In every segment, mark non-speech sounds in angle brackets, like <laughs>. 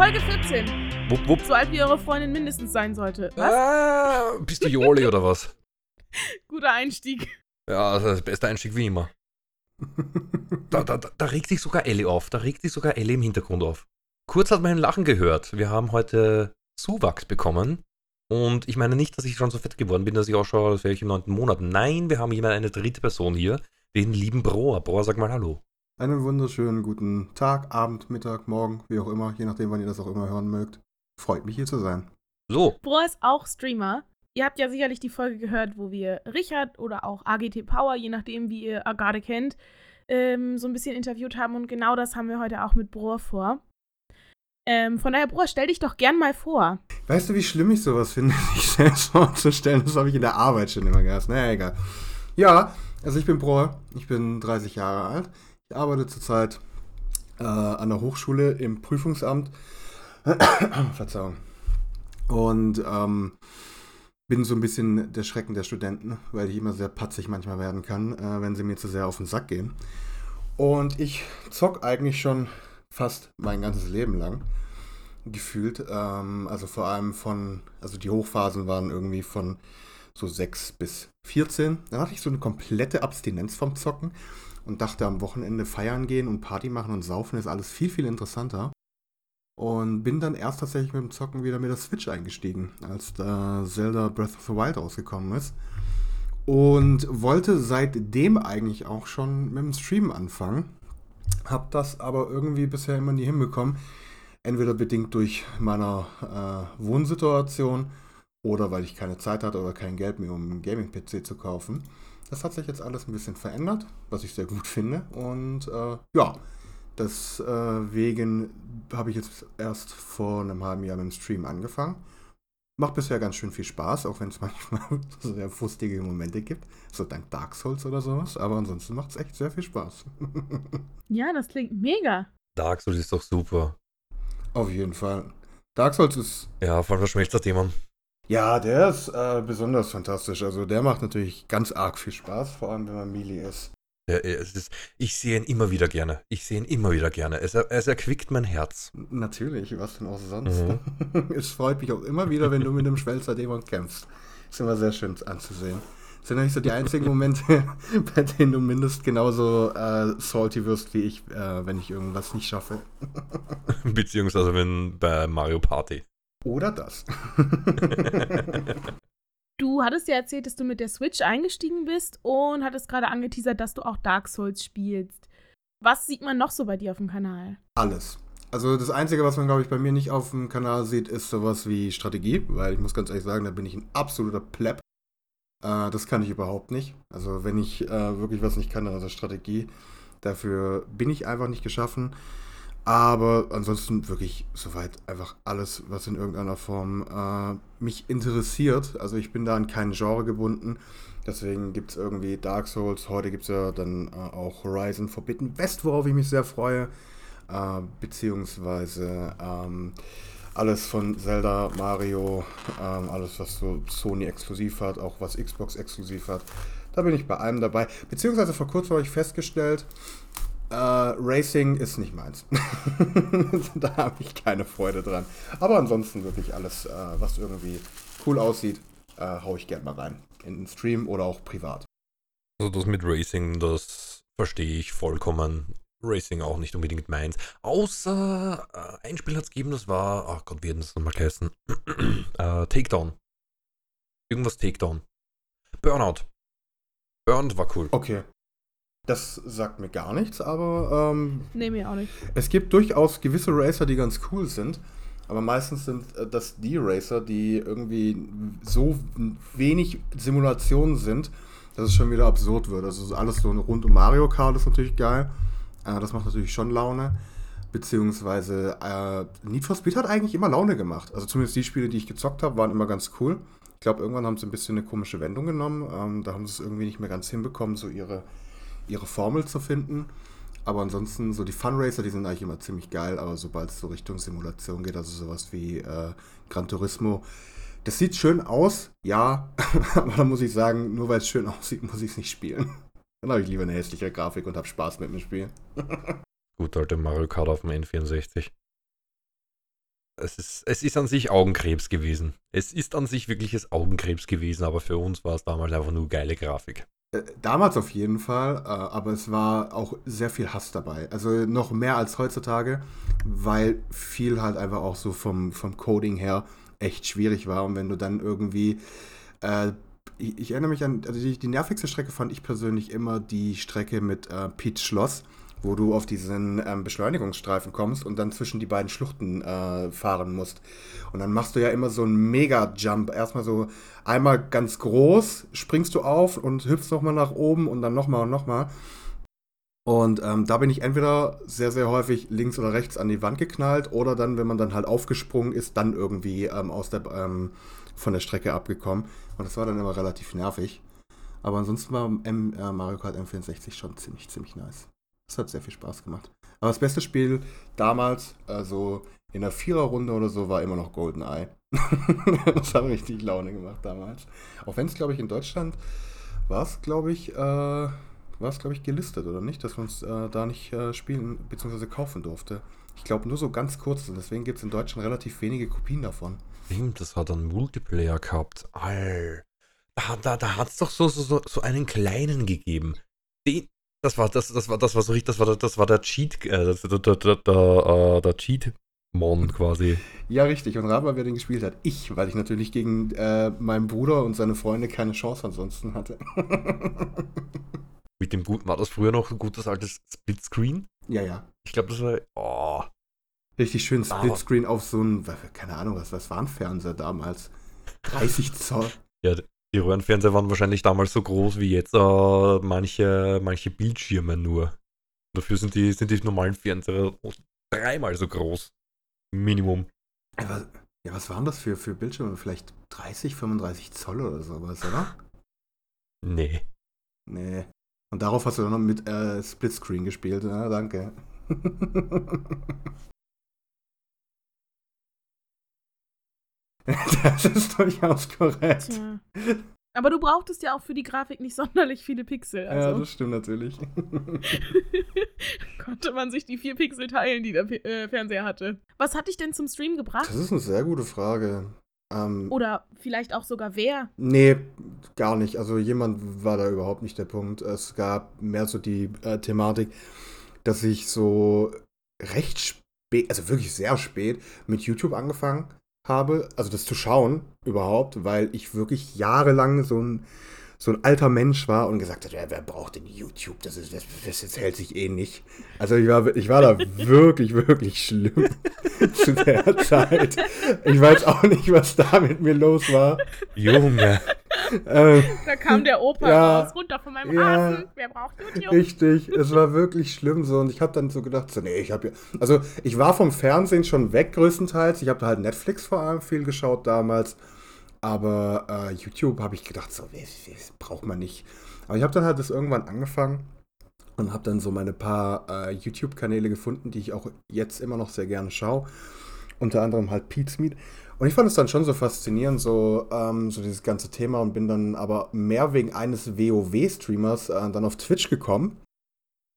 Folge 14. Wupp, wupp. So alt wie eure Freundin mindestens sein sollte. Was? Ah, bist du Joli oder was? <laughs> Guter Einstieg. Ja, das ist der beste Einstieg wie immer. Da, da, da, regt sich sogar Ellie auf. Da regt sich sogar Ellie im Hintergrund auf. Kurz hat man ein Lachen gehört. Wir haben heute Zuwachs bekommen. Und ich meine nicht, dass ich schon so fett geworden bin, dass ich ausschaue, als wäre ich im neunten Monat. Nein, wir haben jemand, eine dritte Person hier. Den lieben Broer. Broer, sag mal Hallo. Einen wunderschönen guten Tag, Abend, Mittag, Morgen, wie auch immer, je nachdem, wann ihr das auch immer hören mögt. Freut mich hier zu sein. So, Bro ist auch Streamer. Ihr habt ja sicherlich die Folge gehört, wo wir Richard oder auch AGT Power, je nachdem, wie ihr gerade kennt, ähm, so ein bisschen interviewt haben. Und genau das haben wir heute auch mit Bro vor. Ähm, von daher, Bro, stell dich doch gern mal vor. Weißt du, wie schlimm ich sowas finde, <laughs> sich selbst vorzustellen? Das habe ich in der Arbeit schon immer gehasst. Naja, egal. Ja, also ich bin Broer, ich bin 30 Jahre alt. Ich arbeite zurzeit äh, an der Hochschule im Prüfungsamt. <coughs> Verzeihung. Und ähm, bin so ein bisschen der Schrecken der Studenten, weil ich immer sehr patzig manchmal werden kann, äh, wenn sie mir zu sehr auf den Sack gehen. Und ich zock eigentlich schon fast mein ganzes Leben lang gefühlt. Ähm, also vor allem von, also die Hochphasen waren irgendwie von so 6 bis 14. Dann hatte ich so eine komplette Abstinenz vom Zocken und dachte am Wochenende feiern gehen und Party machen und saufen ist alles viel, viel interessanter. Und bin dann erst tatsächlich mit dem Zocken wieder mit der Switch eingestiegen, als da Zelda Breath of the Wild rausgekommen ist. Und wollte seitdem eigentlich auch schon mit dem Stream anfangen. Hab das aber irgendwie bisher immer nie hinbekommen. Entweder bedingt durch meiner äh, Wohnsituation oder weil ich keine Zeit hatte oder kein Geld mehr, um einen Gaming-PC zu kaufen. Das hat sich jetzt alles ein bisschen verändert, was ich sehr gut finde. Und äh, ja, deswegen habe ich jetzt erst vor einem halben Jahr mit dem Stream angefangen. Macht bisher ganz schön viel Spaß, auch wenn es <laughs> manchmal so sehr frustige Momente gibt. So dank Dark Souls oder sowas. Aber ansonsten macht es echt sehr viel Spaß. <laughs> Ja, das klingt mega. Dark Souls ist doch super. Auf jeden Fall. Dark Souls ist Ja, vor allem verschmelzt das Thema. Ja, der ist äh, besonders fantastisch. Also der macht natürlich ganz arg viel Spaß, vor allem wenn man Melee ist. Ja, es ist, ich sehe ihn immer wieder gerne. Ich sehe ihn immer wieder gerne. Es, er- es erquickt mein Herz. Natürlich, was denn auch sonst. Mhm. <laughs> es freut mich auch immer wieder, wenn du mit dem Schwälzer Dämon kämpfst. Ist immer sehr schön anzusehen. Das sind nicht so die einzigen Momente, <laughs> bei denen du mindestens genauso äh, salty wirst wie ich, äh, wenn ich irgendwas nicht schaffe. <laughs> Beziehungsweise wenn bei Mario Party. Oder das. <laughs> Du hattest ja erzählt, dass du mit der Switch eingestiegen bist und hattest gerade angeteasert, dass du auch Dark Souls spielst. Was sieht man noch so bei dir auf dem Kanal? Alles. Also das Einzige, was man, glaube ich, bei mir nicht auf dem Kanal sieht, ist sowas wie Strategie, weil ich muss ganz ehrlich sagen, da bin ich ein absoluter Pleb. Äh, das kann ich überhaupt nicht. Also wenn ich äh, wirklich was nicht kann, dann ist das Strategie. Dafür bin ich einfach nicht geschaffen. Aber ansonsten wirklich soweit einfach alles, was in irgendeiner Form äh, mich interessiert. Also ich bin da an kein Genre gebunden. Deswegen gibt es irgendwie Dark Souls. Heute gibt es ja dann äh, auch Horizon Forbidden West, worauf ich mich sehr freue. Äh, beziehungsweise ähm, alles von Zelda, Mario, ähm, alles was so Sony exklusiv hat, auch was Xbox exklusiv hat. Da bin ich bei allem dabei. Beziehungsweise vor kurzem habe ich festgestellt, äh, Racing ist nicht meins. <laughs> da habe ich keine Freude dran. Aber ansonsten wirklich alles, äh, was irgendwie cool aussieht, äh, hau ich gerne mal rein. In den Stream oder auch privat. Also das mit Racing, das verstehe ich vollkommen. Racing auch nicht unbedingt meins. Außer äh, ein Spiel hat es gegeben, das war, ach Gott, wie hat das nochmal geheißen? <clears throat> äh, Takedown. Irgendwas Takedown. Burnout. Burnout war cool. Okay. Das sagt mir gar nichts, aber ähm, Nee, mir auch nicht. es gibt durchaus gewisse Racer, die ganz cool sind. Aber meistens sind äh, das die Racer, die irgendwie so wenig Simulationen sind, dass es schon wieder absurd wird. Also so alles so rund um Mario Kart ist natürlich geil. Äh, das macht natürlich schon Laune. Beziehungsweise äh, Need for Speed hat eigentlich immer Laune gemacht. Also zumindest die Spiele, die ich gezockt habe, waren immer ganz cool. Ich glaube, irgendwann haben sie ein bisschen eine komische Wendung genommen. Ähm, da haben sie es irgendwie nicht mehr ganz hinbekommen, so ihre, ihre Formel zu finden. Aber ansonsten, so die Funracer, die sind eigentlich immer ziemlich geil, aber sobald es so Richtung Simulation geht, also sowas wie äh, Gran Turismo, das sieht schön aus, ja, <laughs> aber da muss ich sagen, nur weil es schön <laughs> aussieht, muss ich es nicht spielen. Dann habe ich lieber eine hässliche Grafik und habe Spaß mit dem Spiel. <laughs> Gut, alte Mario Kart auf dem N64. es ist, es ist an sich Augenkrebs gewesen. Es ist an sich wirkliches Augenkrebs gewesen, aber für uns war es damals einfach nur geile Grafik. Äh, damals auf jeden Fall, äh, aber es war auch sehr viel Hass dabei. Also noch mehr als heutzutage, weil viel halt einfach auch so vom, vom Coding her echt schwierig war. Und wenn du dann irgendwie, äh, ich, ich, erinnere mich an, also die, die nervigste Strecke fand ich persönlich immer die Strecke mit äh, Peach Schloss wo du auf diesen ähm, Beschleunigungsstreifen kommst und dann zwischen die beiden Schluchten äh, fahren musst. Und dann machst du ja immer so einen Mega-Jump. Erstmal so einmal ganz groß, springst du auf und hüpfst nochmal nach oben und dann nochmal und nochmal. Und ähm, da bin ich entweder sehr, sehr häufig links oder rechts an die Wand geknallt oder dann, wenn man dann halt aufgesprungen ist, dann irgendwie ähm, aus der, ähm, von der Strecke abgekommen. Und das war dann immer relativ nervig. Aber ansonsten war äh, Mario Kart M64 schon ziemlich, ziemlich nice. Das hat sehr viel Spaß gemacht. Aber das beste Spiel damals, also in der Viererrunde oder so, war immer noch GoldenEye. <laughs> das hat richtig Laune gemacht damals. Auch wenn es, glaube ich, in Deutschland war es, glaube ich, äh, war es, glaube ich, gelistet, oder nicht? Dass man es äh, da nicht äh, spielen bzw. kaufen durfte. Ich glaube nur so ganz kurz und deswegen gibt es in Deutschland relativ wenige Kopien davon. Stimmt, das hat einen Multiplayer gehabt. All. Da, da, da hat es doch so, so, so einen kleinen gegeben. Den, das war, das, das war, das war so richtig, das war, das war der Cheat, äh, das, der, der, der, der, der Cheat. Mon quasi. Ja, richtig. Und rat mal, wer den gespielt hat. Ich, weil ich natürlich gegen äh, meinen Bruder und seine Freunde keine Chance ansonsten hatte. Mit dem guten, war das früher noch ein gutes altes Splitscreen? Ja, ja. Ich glaube, das war. Oh. Richtig schön Splitscreen auf so ein, keine Ahnung, was, was war ein Fernseher damals? 30 Zoll. Ja, die Röhrenfernseher waren wahrscheinlich damals so groß wie jetzt äh, manche, manche Bildschirme nur. Dafür sind die, sind die normalen Fernseher dreimal so groß. Minimum. Ja, was, ja, was waren das für, für Bildschirme? Vielleicht 30, 35 Zoll oder sowas, oder? Nee. Nee. Und darauf hast du dann noch mit äh, Splitscreen gespielt, ja, danke. <laughs> <laughs> Das ist durchaus korrekt. Tja. Aber du brauchtest ja auch für die Grafik nicht sonderlich viele Pixel. Also. Ja, das stimmt natürlich. <laughs> Konnte man sich die vier Pixel teilen, die der P äh, Fernseher hatte. Was hat dich denn zum Stream gebracht? Das ist eine sehr gute Frage. Ähm, Oder vielleicht auch sogar wer? Nee, gar nicht. Also jemand war da überhaupt nicht der Punkt. Es gab mehr so die äh, Thematik, dass ich so recht spät, also wirklich sehr spät mit YouTube angefangen habe, also das zu schauen überhaupt, weil ich wirklich jahrelang so ein, so ein alter Mensch war und gesagt hat, ja, wer braucht denn YouTube? Das, ist, das, das hält sich eh nicht. Also ich war, ich war da <laughs> wirklich, wirklich schlimm <laughs> zu der Zeit. Ich weiß auch nicht, was da mit mir los war. Junge. Ähm, da kam der Opa ja, raus, runter von meinem ja, Rasen. Wer braucht YouTube? Richtig, es war wirklich schlimm so. Und ich habe dann so gedacht, so, nee, ich habe ja. Also, ich war vom Fernsehen schon weg größtenteils. Ich habe halt Netflix vor allem viel geschaut damals. Aber äh, YouTube habe ich gedacht, so, das braucht man nicht. Aber ich habe dann halt das irgendwann angefangen und habe dann so meine paar äh, YouTube-Kanäle gefunden, die ich auch jetzt immer noch sehr gerne schaue. Unter anderem halt Pete's Meat. Und ich fand es dann schon so faszinierend, so, ähm, so dieses ganze Thema und bin dann aber mehr wegen eines WoW-Streamers äh, dann auf Twitch gekommen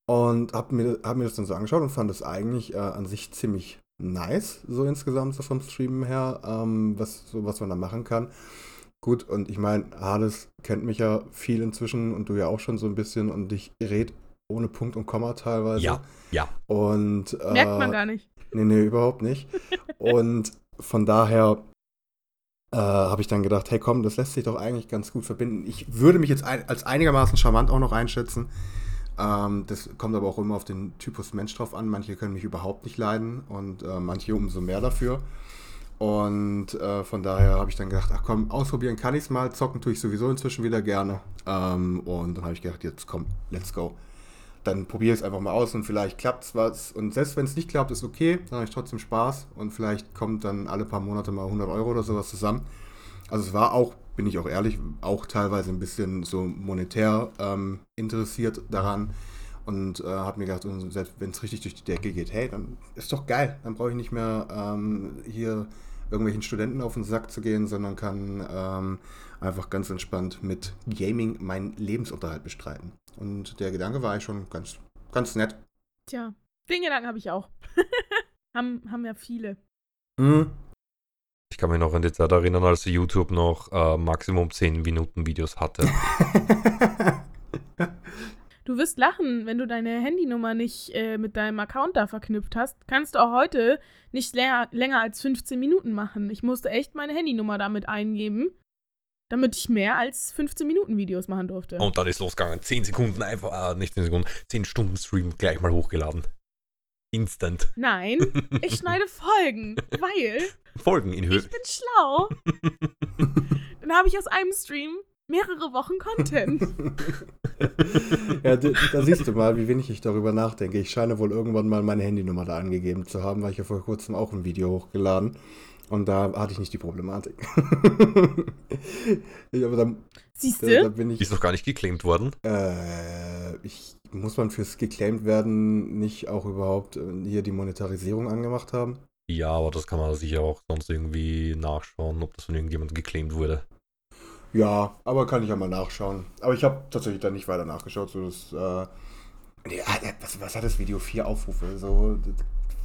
und habe mir, hab mir das dann so angeschaut und fand es eigentlich äh, an sich ziemlich nice, so insgesamt, so vom Streamen her, ähm, was, so, was man da machen kann. Gut, und ich meine, Hades kennt mich ja viel inzwischen und du ja auch schon so ein bisschen und ich rede ohne Punkt und Komma teilweise. Ja, ja. Und, äh, Merkt man gar nicht. Nee, nee, überhaupt nicht. <laughs> und von daher äh, habe ich dann gedacht, hey komm, das lässt sich doch eigentlich ganz gut verbinden. Ich würde mich jetzt ein, als einigermaßen charmant auch noch einschätzen. Ähm, das kommt aber auch immer auf den Typus Mensch drauf an. Manche können mich überhaupt nicht leiden und äh, manche umso mehr dafür. Und äh, von daher habe ich dann gedacht, ach komm, ausprobieren kann ich es mal. Zocken tue ich sowieso inzwischen wieder gerne. Ähm, und dann habe ich gedacht, jetzt komm, let's go dann probiere ich es einfach mal aus und vielleicht klappt es was. Und selbst wenn es nicht klappt, ist okay, dann habe ich trotzdem Spaß und vielleicht kommt dann alle paar Monate mal 100 Euro oder sowas zusammen. Also es war auch, bin ich auch ehrlich, auch teilweise ein bisschen so monetär ähm, interessiert daran und äh, habe mir gedacht, selbst wenn es richtig durch die Decke geht, hey, dann ist doch geil, dann brauche ich nicht mehr ähm, hier irgendwelchen Studenten auf den Sack zu gehen, sondern kann ähm, einfach ganz entspannt mit Gaming meinen Lebensunterhalt bestreiten. Und der Gedanke war eigentlich schon ganz, ganz nett. Tja, den Gedanken habe ich auch. <laughs> haben, haben ja viele. Mhm. Ich kann mich noch an die Zeit erinnern, als YouTube noch äh, Maximum 10 Minuten Videos hatte. <laughs> Du wirst lachen, wenn du deine Handynummer nicht äh, mit deinem Account da verknüpft hast. Kannst du auch heute nicht länger, länger als 15 Minuten machen. Ich musste echt meine Handynummer damit eingeben, damit ich mehr als 15 Minuten Videos machen durfte. Und dann ist losgegangen. 10 Sekunden einfach, äh, nicht 10 Sekunden, 10 Stunden Stream gleich mal hochgeladen. Instant. Nein, ich <laughs> schneide Folgen, weil Folgen in Höhe. ich bin schlau. <laughs> Dann habe ich aus einem Stream mehrere Wochen Content. <laughs> ja, da, da siehst du mal, wie wenig ich darüber nachdenke. Ich scheine wohl irgendwann mal meine Handynummer da angegeben zu haben, weil ich ja vor kurzem auch ein Video hochgeladen. Und da hatte ich nicht die Problematik. <laughs> ja, aber dann, Siehst da, da du? bin ich. Ist noch gar nicht geclaimed worden. Äh, ich muss man fürs geclaimed werden nicht auch überhaupt äh, hier die Monetarisierung angemacht haben? Ja, aber das kann man sicher auch sonst irgendwie nachschauen, ob das von irgendjemandem geclaimed wurde. Ja, aber kann ich ja mal nachschauen. Aber ich habe tatsächlich da nicht weiter nachgeschaut. So das, äh, nee, äh, was, was hat das Video? Vier Aufrufe. So,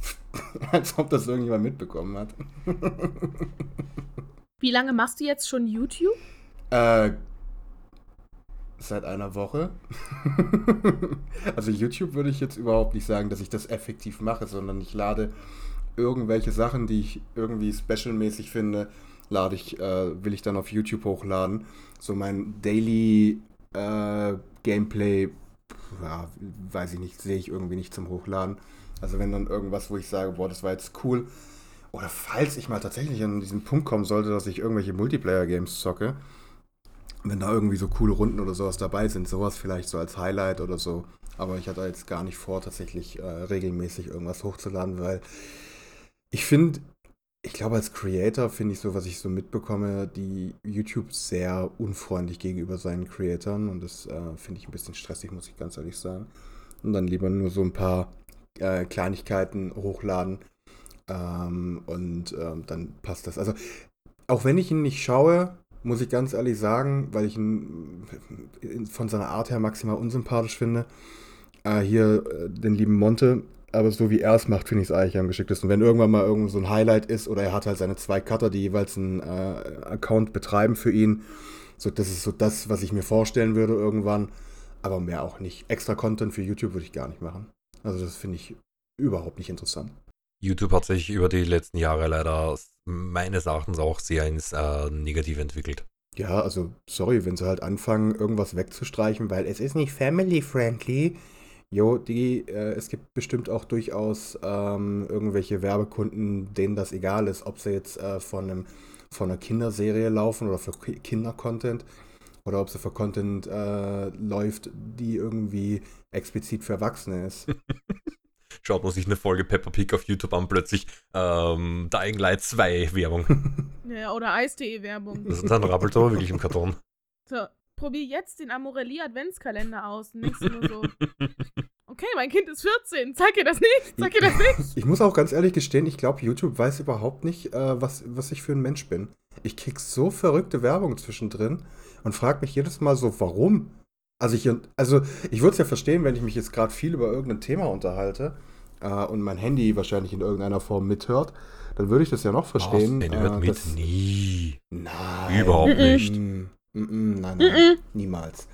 <laughs> als ob das irgendjemand mitbekommen hat. <laughs> Wie lange machst du jetzt schon YouTube? Äh, seit einer Woche. <laughs> also YouTube würde ich jetzt überhaupt nicht sagen, dass ich das effektiv mache, sondern ich lade irgendwelche Sachen, die ich irgendwie specialmäßig finde, lade ich, äh, will ich dann auf YouTube hochladen. So mein Daily äh, Gameplay, ja, weiß ich nicht, sehe ich irgendwie nicht zum Hochladen. Also wenn dann irgendwas, wo ich sage, boah, das war jetzt cool. Oder falls ich mal tatsächlich an diesen Punkt kommen sollte, dass ich irgendwelche Multiplayer-Games zocke, wenn da irgendwie so coole Runden oder sowas dabei sind, sowas vielleicht so als Highlight oder so. Aber ich hatte jetzt gar nicht vor, tatsächlich äh, regelmäßig irgendwas hochzuladen, weil ich finde, ich glaube, als Creator finde ich so, was ich so mitbekomme, die YouTube sehr unfreundlich gegenüber seinen Creatoren und das äh, finde ich ein bisschen stressig, muss ich ganz ehrlich sagen. Und dann lieber nur so ein paar äh, Kleinigkeiten hochladen ähm, und ähm, dann passt das. Also, auch wenn ich ihn nicht schaue, muss ich ganz ehrlich sagen, weil ich ihn in- von seiner Art her maximal unsympathisch finde. Äh, hier äh, den lieben Monte, aber so wie er es macht, finde ich es eigentlich am geschicktesten. Wenn irgendwann mal irgend so ein Highlight ist oder er hat halt seine zwei Cutter, die jeweils einen äh, Account betreiben für ihn. So, das ist so das, was ich mir vorstellen würde irgendwann. Aber mehr auch nicht. Extra Content für YouTube würde ich gar nicht machen. Also das finde ich überhaupt nicht interessant. YouTube hat sich über die letzten Jahre leider meines Erachtens auch sehr ins äh, Negative entwickelt. Ja, also sorry, wenn sie halt anfangen, irgendwas wegzustreichen, weil es ist nicht family-friendly. Jo, die, äh, es gibt bestimmt auch durchaus ähm, irgendwelche Werbekunden, denen das egal ist, ob sie jetzt äh, von, einem, von einer Kinderserie laufen oder für Ki- Kinder-Content oder ob sie für Content äh, läuft, die irgendwie explizit für Erwachsene ist. <laughs> Schaut man sich eine Folge Peppa Pig auf YouTube an, plötzlich ähm, Dying Light 2 Werbung. <laughs> Ja, oder Eis.de-Werbung. Das, <laughs> dann rappelt aber wirklich im Karton. So, probier jetzt den Amorelie Adventskalender aus. Und denkst du nur so, <laughs> okay, mein Kind ist 14, zeig ihr das nicht, zeig ihr das nicht. <laughs> Ich muss auch ganz ehrlich gestehen, ich glaube, YouTube weiß überhaupt nicht, äh, was, was ich für ein Mensch bin. Ich krieg so verrückte Werbung zwischendrin und frage mich jedes Mal so, warum? Also ich, also ich würde es ja verstehen, wenn ich mich jetzt gerade viel über irgendein Thema unterhalte äh, und mein Handy wahrscheinlich in irgendeiner Form mithört, dann würde ich das ja noch verstehen. Was? Den hört äh, mit? dass- Nie. Nein. Überhaupt Mhm. nicht. Mm, mm, mm, nein, nein, Mhm. niemals.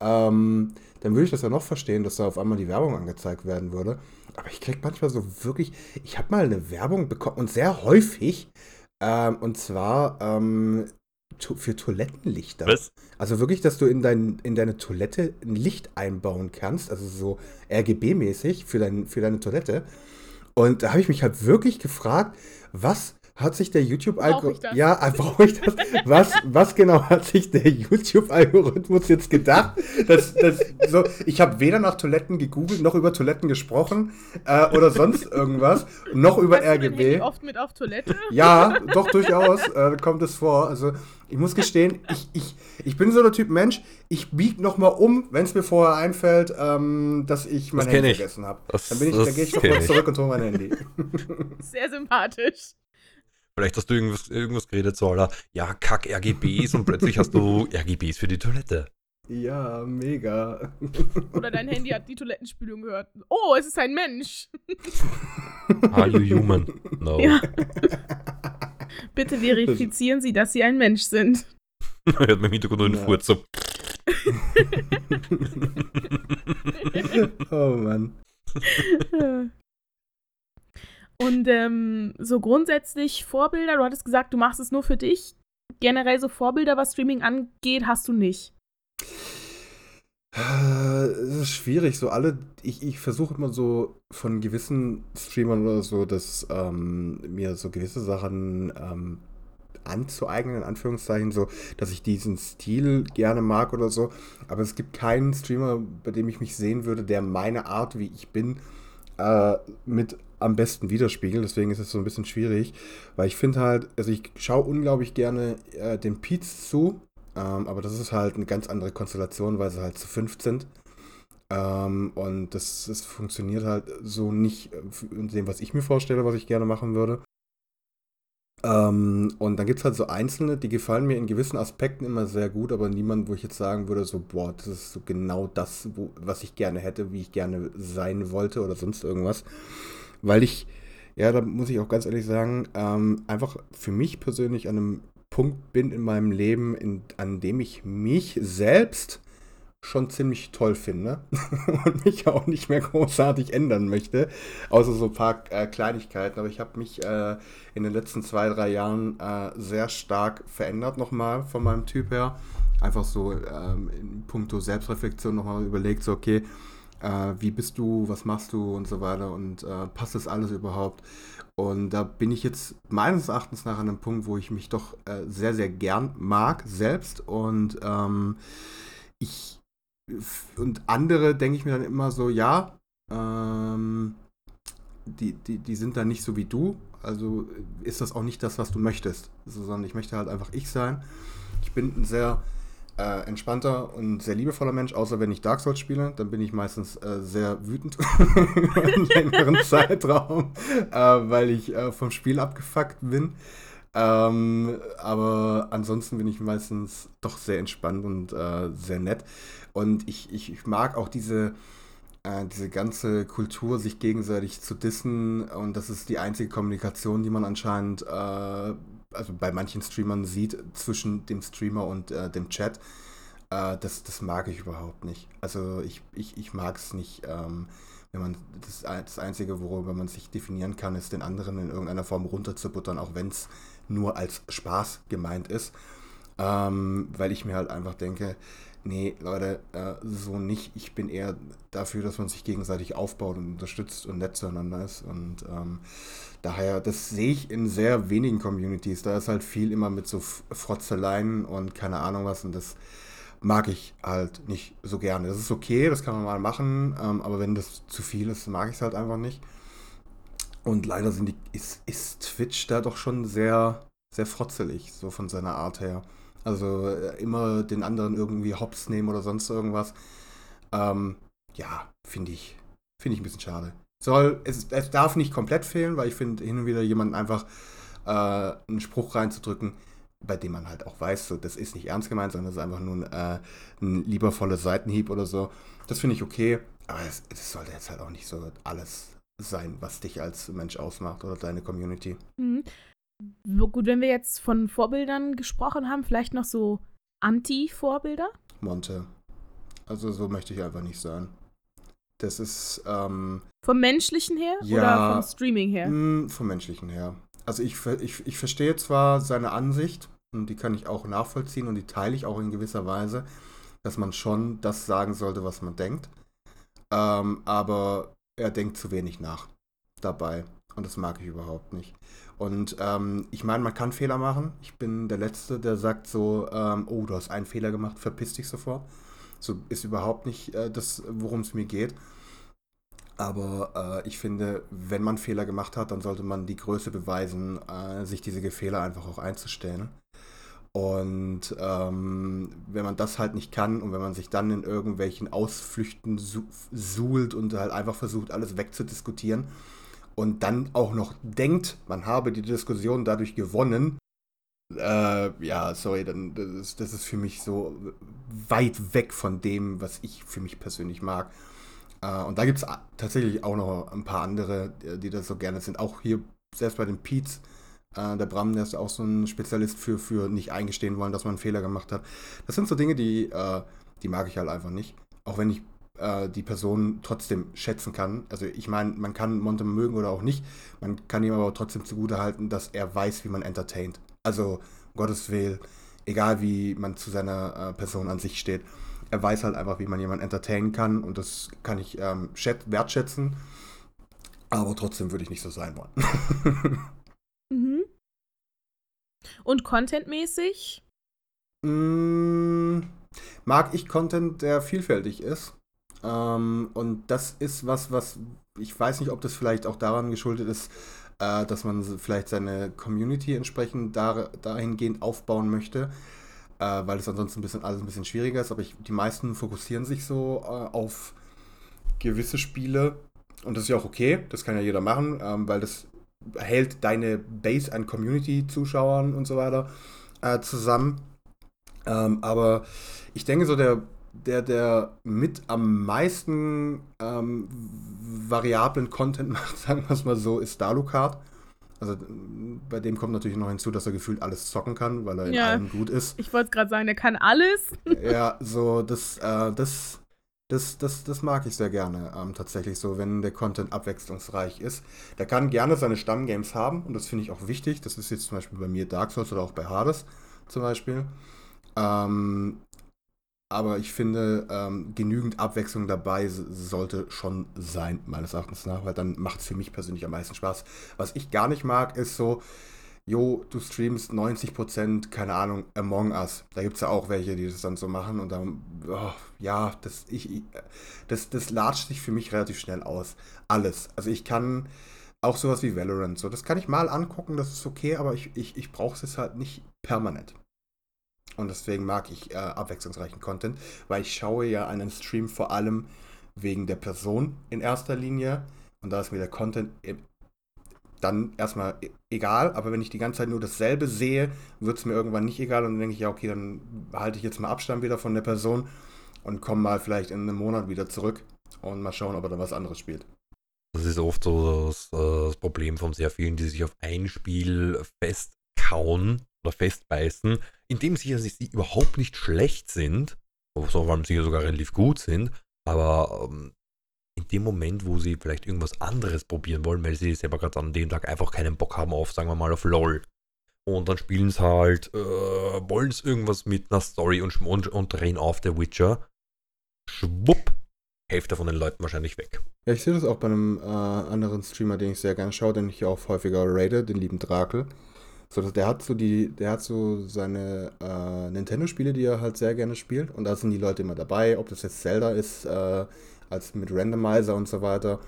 Ähm, dann würde ich das ja noch verstehen, dass da auf einmal die Werbung angezeigt werden würde. Aber ich krieg manchmal so wirklich, ich habe mal eine Werbung bekommen und sehr häufig, ähm, und zwar ähm, to für Toilettenlichter. Was? Also wirklich, dass du in, dein, in deine Toilette ein Licht einbauen kannst, also so RGB-mäßig für, dein, für deine Toilette. Und da habe ich mich halt wirklich gefragt, was hat sich der YouTube-Algorithmus. das? Ja, äh, brauche ich das? Was, was genau hat sich der YouTube-Algorithmus jetzt gedacht? Dass, dass, so, ich habe weder nach Toiletten gegoogelt, noch über Toiletten gesprochen äh, oder sonst irgendwas, noch über Hast du RGB. oft mit auf Toilette? Ja, doch durchaus äh, kommt es vor. Also ich muss gestehen, ich, ich, ich bin so der Typ Mensch, ich biege nochmal um, wenn es mir vorher einfällt, ähm, dass ich mein Das Handy ich. vergessen habe. Das- Dann bin ich, das dann gehe ich nochmal ich. zurück und hole mein Handy. Sehr sympathisch. Vielleicht hast du irgendwas, irgendwas geredet, so, Alter, ja, kack RGBs und plötzlich hast du <laughs> RGBs für die Toilette. Ja, mega. <laughs> Oder dein Handy hat die Toilettenspülung gehört. Oh, es ist ein Mensch. <laughs> Are you human? No. Ja. Bitte verifizieren Sie, dass Sie ein Mensch sind. Hört man im Hintergrund nur einen Ja. Furz so. oh Mann. Und ähm, so grundsätzlich Vorbilder, du hattest gesagt, du machst es nur für dich. Generell so Vorbilder, was Streaming angeht, hast du nicht. Äh, Es ist schwierig, so alle, ich, ich versuche immer so von gewissen Streamern oder so, dass ähm, mir so gewisse Sachen ähm, anzueignen, in Anführungszeichen, so, dass ich diesen Stil gerne mag oder so. Aber es gibt keinen Streamer, bei dem ich mich sehen würde, der meine Art, wie ich bin, äh, mit am besten widerspiegelt. Deswegen ist es so ein bisschen schwierig, weil ich finde halt, also ich schaue unglaublich gerne äh, den Pete's zu, ähm, aber das ist halt eine ganz andere Konstellation, weil sie halt zu fünft sind. Ähm, und das, das funktioniert halt so nicht äh, in dem, was ich mir vorstelle, was ich gerne machen würde. Ähm, und dann gibt es halt so Einzelne, die gefallen mir in gewissen Aspekten immer sehr gut, aber niemand, wo ich jetzt sagen würde, so, boah, das ist so genau das, wo, was ich gerne hätte, wie ich gerne sein wollte oder sonst irgendwas. Weil ich, ja, da muss ich auch ganz ehrlich sagen, ähm, einfach für mich persönlich an einem Punkt bin in meinem Leben, in, an dem ich mich selbst schon ziemlich toll finde <laughs> und mich auch nicht mehr großartig ändern möchte, außer so ein paar äh, Kleinigkeiten. Aber ich habe mich äh, in den letzten zwei, drei Jahren äh, sehr stark verändert nochmal von meinem Typ her. Einfach so ähm, in puncto Selbstreflexion nochmal überlegt, so okay, äh, wie bist du, was machst du und so weiter und äh, passt das alles überhaupt? Und da bin ich jetzt meines Erachtens nach an einem Punkt, wo ich mich doch äh, sehr, sehr gern mag selbst und ähm, ich und andere denke ich mir dann immer so, ja, ähm, die, die, die sind dann nicht so wie du, also ist das auch nicht das, was du möchtest, sondern ich möchte halt einfach ich sein. Ich bin ein sehr äh, entspannter und sehr liebevoller Mensch, außer wenn ich Dark Souls spiele, dann bin ich meistens äh, sehr wütend über einen längeren Zeitraum, äh, weil ich äh, vom Spiel abgefuckt bin. Ähm, aber ansonsten bin ich meistens doch sehr entspannt und äh, sehr nett. Und ich, ich, ich mag auch diese, äh, diese ganze Kultur, sich gegenseitig zu dissen. Und das ist die einzige Kommunikation, die man anscheinend, äh, also bei manchen Streamern sieht, zwischen dem Streamer und äh, dem Chat. Äh, das, das mag ich überhaupt nicht. Also ich, ich, ich mag es nicht. Ähm, wenn man das, das Einzige, worüber man sich definieren kann, ist den anderen in irgendeiner Form runterzubuttern, auch wenn es nur als Spaß gemeint ist. Ähm, weil ich mir halt einfach denke, nee, Leute, äh, so nicht. Ich bin eher dafür, dass man sich gegenseitig aufbaut und unterstützt und nett zueinander ist. Und ähm, daher, das sehe ich in sehr wenigen Communities. Da ist halt viel immer mit so Frotzeleien und keine Ahnung was. Und das mag ich halt nicht so gerne. Das ist okay, das kann man mal machen, ähm, aber wenn das zu viel ist, mag ich es halt einfach nicht. Und leider die, ist, ist Twitch da doch schon sehr, sehr frotzelig, so von seiner Art her. Also äh, immer den anderen irgendwie hops nehmen oder sonst irgendwas. Ähm, ja, finde ich, finde ich ein bisschen schade. Soll, es, es darf nicht komplett fehlen, weil ich finde, hin und wieder jemanden einfach äh, einen Spruch reinzudrücken, bei dem man halt auch weiß, so, das ist nicht ernst gemeint, sondern das ist einfach nur ein, äh, ein liebevoller Seitenhieb oder so. Das finde ich okay, aber es, es sollte jetzt halt auch nicht so alles sein, was dich als Mensch ausmacht oder deine Community. Mhm. Gut, wenn wir jetzt von Vorbildern gesprochen haben, vielleicht noch so Anti-Vorbilder? Monte. Also so möchte ich einfach nicht sein. Das ist ähm, Vom menschlichen her Ja. oder vom Streaming her? mh, vom Menschlichen her. Also ich, ich, ich verstehe zwar seine Ansicht und die kann ich auch nachvollziehen und die teile ich auch in gewisser Weise, dass man schon das sagen sollte, was man denkt. Ähm, aber er denkt zu wenig nach dabei und das mag ich überhaupt nicht. Und ähm, ich meine, man kann Fehler machen. Ich bin der Letzte, der sagt so, ähm, oh, du hast einen Fehler gemacht, verpiss dich sofort. So ist überhaupt nicht äh, das, worum es mir geht. Aber äh, ich finde, wenn man Fehler gemacht hat, dann sollte man die Größe beweisen, äh, sich diese Fehler einfach auch einzustellen. Und ähm, wenn man das halt nicht kann und wenn man sich dann in irgendwelchen Ausflüchten su suhlt und halt einfach versucht, alles wegzudiskutieren und dann auch noch denkt, man habe die Diskussion dadurch gewonnen, äh, ja, sorry, dann das ist, das ist für mich so weit weg von dem, was ich für mich persönlich mag. Äh, und da gibt es tatsächlich auch noch ein paar andere, die- das so gerne sind. Auch hier, selbst bei den Peets, Äh, der Bram, der ist auch so ein Spezialist für, für nicht eingestehen wollen, dass man einen Fehler gemacht hat. Das sind so Dinge, die, äh, die mag ich halt einfach nicht. Auch wenn ich äh, die Person trotzdem schätzen kann. Also ich meine, man kann Monte mögen oder auch nicht. Man kann ihm aber trotzdem zugutehalten, dass er weiß, wie man entertaint. Also, um Gottes Willen, egal wie man zu seiner äh, Person an sich steht. Er weiß halt einfach, wie man jemanden entertainen kann und das kann ich ähm, wertschätzen. Aber trotzdem würde ich nicht so sein wollen. <laughs> mhm. Und contentmäßig? Mm, mag ich Content, der vielfältig ist. Ähm, und das ist was, was ich weiß nicht, ob das vielleicht auch daran geschuldet ist, äh, dass man vielleicht seine Community entsprechend da, dahingehend aufbauen möchte, äh, weil es ansonsten ein bisschen alles ein bisschen schwieriger ist. Aber ich, die meisten fokussieren sich so äh, auf gewisse Spiele und das ist ja auch okay, das kann ja jeder machen, ähm, weil das hält deine Base an Community-Zuschauern und so weiter äh, zusammen. Ähm, aber ich denke so, der, der, der mit am meisten ähm, variablen Content macht, <laughs> sagen wir es mal so, ist Dalukart. Also bei dem kommt natürlich noch hinzu, dass er gefühlt alles zocken kann, weil er in allem gut ist. Ich wollte es gerade sagen, der kann alles. <laughs> ja, so das, äh, das das, das, das mag ich sehr gerne, ähm, tatsächlich so, wenn der Content abwechslungsreich ist. Der kann gerne seine Stammgames haben und das finde ich auch wichtig. Das ist jetzt zum Beispiel bei mir Dark Souls oder auch bei Hades zum Beispiel. Ähm, aber ich finde, ähm, genügend Abwechslung dabei sollte schon sein, meines Erachtens nach, weil dann macht es für mich persönlich am meisten Spaß. Was ich gar nicht mag, ist so, jo, du streamst 90%, keine Ahnung, Among Us. Da gibt es ja auch welche, die das dann so machen und dann, oh, ja, das, ich, das, das latscht sich für mich relativ schnell aus. Alles. Also ich kann auch sowas wie Valorant, so, das kann ich mal angucken, das ist okay, aber ich, ich, ich brauche es halt nicht permanent. Und deswegen mag ich äh, abwechslungsreichen Content, weil ich schaue ja einen Stream vor allem wegen der Person in erster Linie. Und da ist mir der Content dann erstmal e-, egal, aber wenn ich die ganze Zeit nur dasselbe sehe, wird es mir irgendwann nicht egal und dann denke ich, ja, okay, dann halte ich jetzt mal Abstand wieder von der Person und komme mal vielleicht in einem Monat wieder zurück und mal schauen, ob er dann was anderes spielt. Das ist oft so das, äh, das Problem von sehr vielen, die sich auf ein Spiel festkauen oder festbeißen, indem sie, sie überhaupt nicht schlecht sind, vor allem sicher sogar relativ gut sind, aber ähm, in dem Moment, wo sie vielleicht irgendwas anderes probieren wollen, weil sie selber gerade an dem Tag einfach keinen Bock haben auf, sagen wir mal, auf LOL. Und dann spielen sie halt, äh, wollen es irgendwas mit einer Story und, und, und drehen auf The Witcher. Schwupp, Hälfte von den Leuten wahrscheinlich weg. Ja, ich sehe das auch bei einem äh, anderen Streamer, den ich sehr gerne schaue, den ich auch häufiger rate, den lieben Drakel. So, der hat so die, der hat so seine äh, Nintendo-Spiele, die er halt sehr gerne spielt. Und da sind die Leute immer dabei, ob das jetzt Zelda ist, äh, als mit Randomizer und so weiter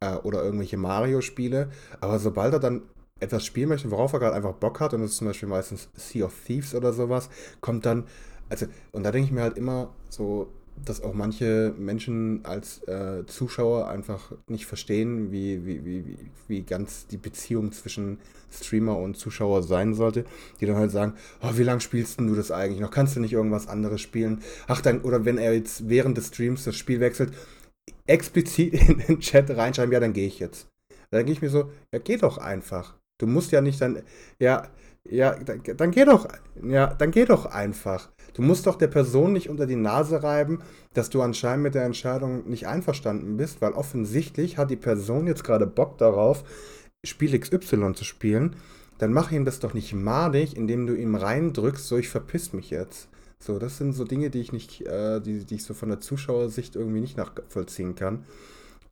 äh, oder irgendwelche Mario-Spiele. Aber sobald er dann etwas spielen möchte, worauf er gerade einfach Bock hat, und das ist zum Beispiel meistens Sea of Thieves oder sowas, kommt dann, also, und da denke ich mir halt immer so, dass auch manche Menschen als äh, Zuschauer einfach nicht verstehen, wie, wie, wie, wie ganz die Beziehung zwischen Streamer und Zuschauer sein sollte, die dann halt sagen, oh, wie lange spielst du das eigentlich noch? Kannst du nicht irgendwas anderes spielen? Ach, dann, oder wenn er jetzt während des Streams das Spiel wechselt, explizit in den Chat reinschreiben, ja, dann gehe ich jetzt. Da denke ich mir so, ja, geh doch einfach. Du musst ja nicht dann, ja, ja, dann, dann geh doch, ja, dann geh doch einfach. Du musst doch der Person nicht unter die Nase reiben, dass du anscheinend mit der Entscheidung nicht einverstanden bist, weil offensichtlich hat die Person jetzt gerade Bock darauf, Spiel XY zu spielen. Dann mach ihm das doch nicht madig, indem du ihm reindrückst, so ich verpiss mich jetzt. So, das sind so Dinge, die ich nicht, äh, die, die ich so von der Zuschauersicht irgendwie nicht nachvollziehen kann.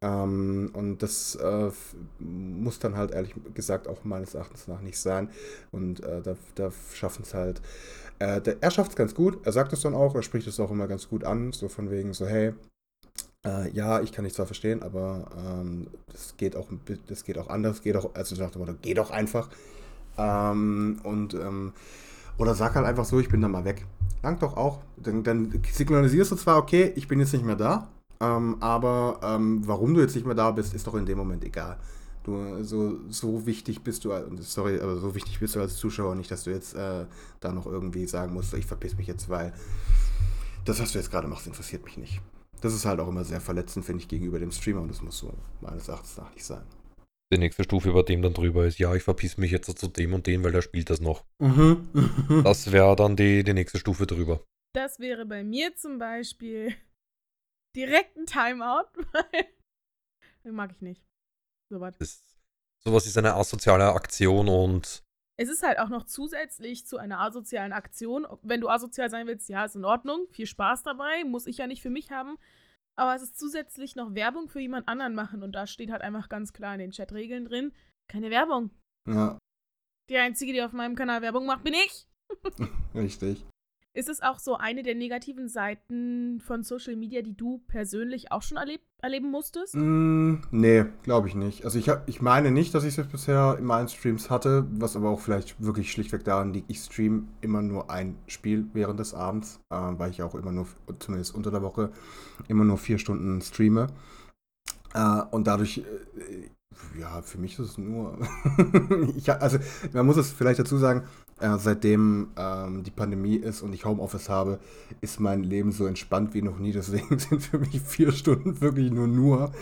Ähm, und das äh, muss dann halt ehrlich gesagt auch meines Erachtens nach nicht sein. Und äh, da, da schaffen es halt. Äh, er schafft es ganz gut, er sagt es dann auch, er spricht es auch immer ganz gut an, so von wegen so, hey, äh, ja, ich kann dich zwar verstehen, aber ähm, das geht auch das geht auch anders, geht auch, also nach dem geh doch einfach. Ähm, und ähm, oder sag halt einfach so, ich bin dann mal weg. Langt doch auch. Dann, dann signalisierst du zwar, okay, ich bin jetzt nicht mehr da, ähm, aber ähm, warum du jetzt nicht mehr da bist, ist doch in dem Moment egal. Du, so, so wichtig bist du, sorry, aber so wichtig bist du als Zuschauer nicht, dass du jetzt äh, da noch irgendwie sagen musst, ich verpiss mich jetzt, weil das, was du jetzt gerade machst, interessiert mich nicht. Das ist halt auch immer sehr verletzend, finde ich, gegenüber dem Streamer und das muss so meines Erachtens nach nicht sein. die nächste Stufe über dem dann drüber ist, ja, ich verpiss mich jetzt zu dem und dem, weil der spielt das noch. Mhm. <laughs> Das wäre dann die, die nächste Stufe drüber. Das wäre bei mir zum Beispiel direkt ein Timeout, <laughs> weil den mag ich nicht. Sowas. Das, sowas ist eine asoziale Aktion und Es ist halt auch noch zusätzlich zu einer asozialen Aktion. Wenn du asozial sein willst, ja, ist in Ordnung. Viel Spaß dabei. Muss ich ja nicht für mich haben. Aber es ist zusätzlich noch Werbung für jemand anderen machen. Und da steht halt einfach ganz klar in den Chatregeln drin: keine Werbung. ja, Die einzige, die auf meinem Kanal Werbung macht, bin ich. <laughs> richtig. Ist es auch so eine der negativen Seiten von Social Media, die du persönlich auch schon erleb erleben musstest? Mm, nee, glaube ich nicht. Also ich, hab, ich meine nicht, dass ich es bisher in meinen Streams hatte, was aber auch vielleicht wirklich schlichtweg daran liegt, ich stream immer nur ein Spiel während des Abends, äh, weil ich auch immer nur, zumindest unter der Woche, immer nur vier Stunden streame. Äh, und dadurch, äh, ja, für mich ist es nur. <laughs> ich, also, man muss es vielleicht dazu sagen, äh, seitdem ähm, die Pandemie ist und ich Homeoffice habe, ist mein Leben so entspannt wie noch nie. Deswegen <laughs> sind für mich vier Stunden wirklich nur nur,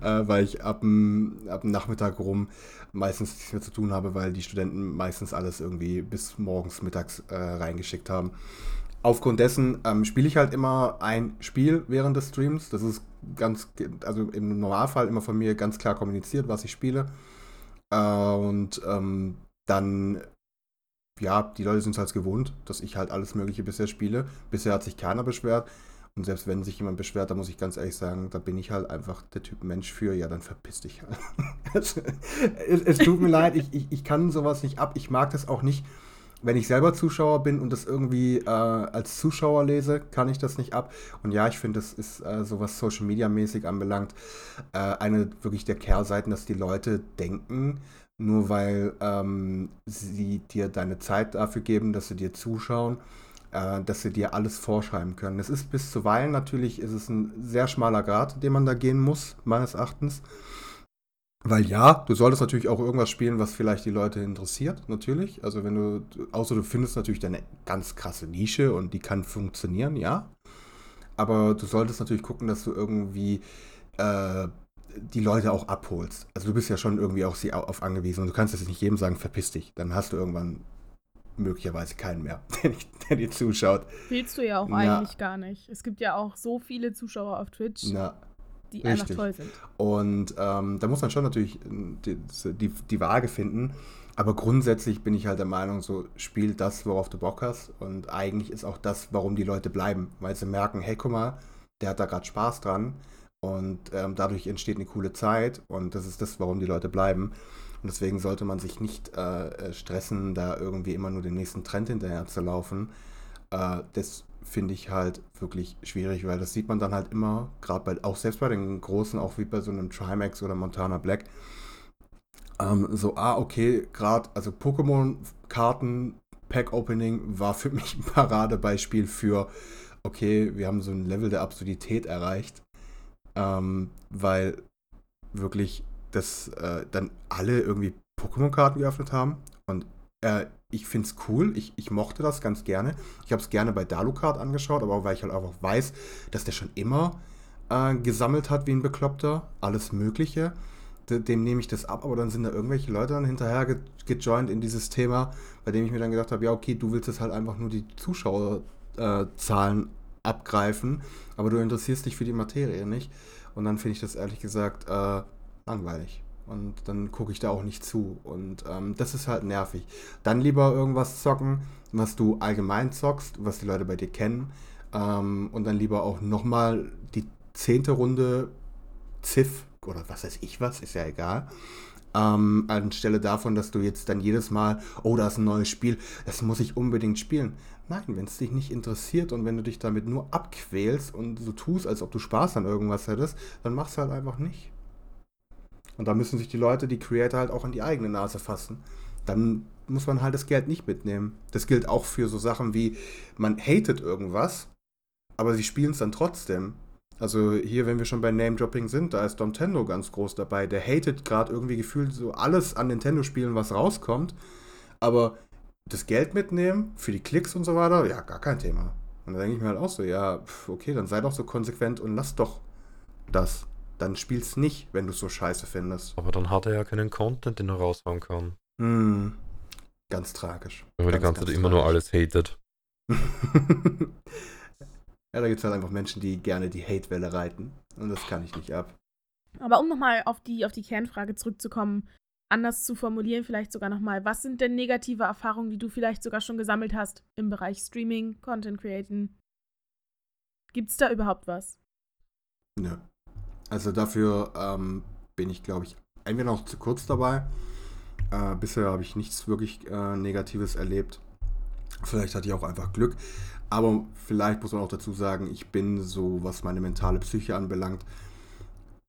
äh, weil ich ab dem, ab Nachmittag rum meistens nichts mehr zu tun habe, weil die Studenten meistens alles irgendwie bis morgens, mittags äh, reingeschickt haben. Aufgrund dessen ähm, spiele ich halt immer ein Spiel während des Streams. Das ist ganz, also im Normalfall immer von mir ganz klar kommuniziert, was ich spiele. Äh, und ähm, dann, ja, die Leute sind es halt gewohnt, dass ich halt alles Mögliche bisher spiele. Bisher hat sich keiner beschwert. Und selbst wenn sich jemand beschwert, da muss ich ganz ehrlich sagen, da bin ich halt einfach der Typ Mensch für, ja, dann verpiss dich halt. <laughs> es, es, tut mir leid, ich, ich, ich kann sowas nicht ab. Ich mag das auch nicht, wenn ich selber Zuschauer bin und das irgendwie äh, als Zuschauer lese, kann ich das nicht ab. Und ja, ich finde, das ist äh, so was Social Media mäßig anbelangt, äh, eine wirklich der Kehrseiten, dass die Leute denken, nur weil ähm, sie dir deine Zeit dafür geben, dass sie dir zuschauen, äh, dass sie dir alles vorschreiben können. Es ist bis zuweilen natürlich, ist es ein sehr schmaler Grad, den man da gehen muss, meines Erachtens. Weil ja, du solltest natürlich auch irgendwas spielen, was vielleicht die Leute interessiert, natürlich. Also wenn du, außer du findest natürlich deine ganz krasse Nische und die kann funktionieren, ja. Aber du solltest natürlich gucken, dass du irgendwie äh, die Leute auch abholst. Also du bist ja schon irgendwie auch sie au- auf angewiesen und du kannst jetzt nicht jedem sagen, verpiss dich. Dann hast du irgendwann möglicherweise keinen mehr, <laughs> der, nicht- der dir zuschaut. Willst du ja auch Ja. eigentlich gar nicht. Es gibt ja auch so viele Zuschauer auf Twitch, Na, die einfach toll sind. Und ähm, da muss man schon natürlich äh, die, die, die Waage finden. Aber grundsätzlich bin ich halt der Meinung, so spiel das, worauf du Bock hast. Und eigentlich ist auch das, warum die Leute bleiben. Weil sie merken, hey, guck mal, der hat da gerade Spaß dran. Und ähm, dadurch entsteht eine coole Zeit. Und das ist das, warum die Leute bleiben. Und deswegen sollte man sich nicht äh, äh, stressen, da irgendwie immer nur den nächsten Trend hinterher zu laufen. Äh, das finde ich halt wirklich schwierig, weil das sieht man dann halt immer, gerade bei, auch selbst bei den großen, auch wie bei so einem Trimax oder Montana Black. Ähm, so, ah, okay, gerade, also Pokémon-Karten, Pack-Opening war für mich ein <laughs> Paradebeispiel für, okay, wir haben so ein Level der Absurdität erreicht, ähm, weil wirklich das äh, dann alle irgendwie Pokémon-Karten geöffnet haben und äh, ich finde es cool, ich, ich mochte das ganz gerne. Ich habe es gerne bei Dalukart angeschaut, aber auch weil ich halt einfach weiß, dass der schon immer äh, gesammelt hat wie ein Bekloppter, alles Mögliche. De- Dem nehme ich das ab, aber dann sind da irgendwelche Leute dann hinterher ge gejoint in dieses Thema, bei dem ich mir dann gedacht habe, ja okay, du willst jetzt halt einfach nur die Zuschauerzahlen abgreifen, aber du interessierst dich für die Materie nicht. Und dann finde ich das ehrlich gesagt äh, langweilig. Und dann gucke ich da auch nicht zu. Und ähm, das ist halt nervig. Dann lieber irgendwas zocken, was du allgemein zockst, was die Leute bei dir kennen. Ähm, und dann lieber auch nochmal die zehnte Runde Ziff oder was weiß ich was, ist ja egal. Ähm, anstelle davon, dass du jetzt dann jedes Mal, oh, da ist ein neues Spiel, das muss ich unbedingt spielen. Nein, wenn es dich nicht interessiert und wenn du dich damit nur abquälst und so tust, als ob du Spaß an irgendwas hättest, dann mach's halt einfach nicht. Und da müssen sich die Leute, die Creator halt auch an die eigene Nase fassen. Dann muss man halt das Geld nicht mitnehmen. Das gilt auch für so Sachen wie, man hatet irgendwas, aber sie spielen es dann trotzdem. Also hier, wenn wir schon bei Name-Dropping sind, da ist Nintendo ganz groß dabei. Der hatet gerade irgendwie gefühlt so alles an Nintendo-Spielen, was rauskommt. Aber das Geld mitnehmen für die Klicks und so weiter, ja, gar kein Thema. Und da denke ich mir halt auch so, ja, okay, dann sei doch so konsequent und lass doch das. Dann spiel's nicht, wenn du so scheiße findest. Aber dann hat er ja keinen Content, den er raushauen kann. Hm. Ganz tragisch. Wenn man die Ganz, ganze Zeit immer nur alles hatet. <laughs> ja, da gibt es halt einfach Menschen, die gerne die Hate-Welle reiten. Und das kann ich nicht ab. Aber um nochmal auf die, auf die Kernfrage zurückzukommen, anders zu formulieren, vielleicht sogar nochmal, was sind denn negative Erfahrungen, die du vielleicht sogar schon gesammelt hast im Bereich Streaming, Content Creating? Gibt es da überhaupt was? Nö. Also dafür ähm, bin ich, glaube ich, entweder noch zu kurz dabei. Äh, bisher habe ich nichts wirklich äh, Negatives erlebt. Vielleicht hatte ich auch einfach Glück. Aber vielleicht muss man auch dazu sagen, ich bin so, was meine mentale Psyche anbelangt,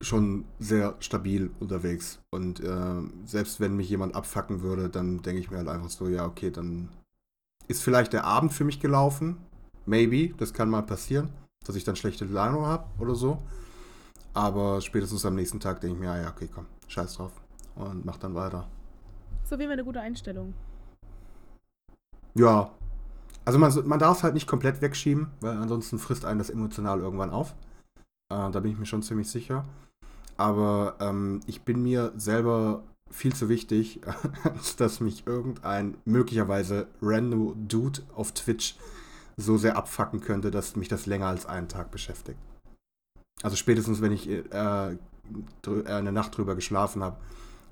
schon sehr stabil unterwegs. Und äh, selbst wenn mich jemand abfacken würde, dann denke ich mir halt einfach so, ja, okay, dann ist vielleicht der Abend für mich gelaufen. Maybe, das kann mal passieren, dass ich dann schlechte Laune habe oder so. Aber spätestens am nächsten Tag denke ich mir, ah ja, okay, komm, scheiß drauf. Und mach dann weiter. So wie eine gute Einstellung. Ja. Also man, man darf es halt nicht komplett wegschieben, weil ansonsten frisst einen das emotional irgendwann auf. Äh, da bin ich mir schon ziemlich sicher. Aber ähm, ich bin mir selber viel zu wichtig, als <laughs> dass mich irgendein möglicherweise random Dude auf Twitch so sehr abfacken könnte, dass mich das länger als einen Tag beschäftigt. Also spätestens, wenn ich äh, äh, eine Nacht drüber geschlafen habe,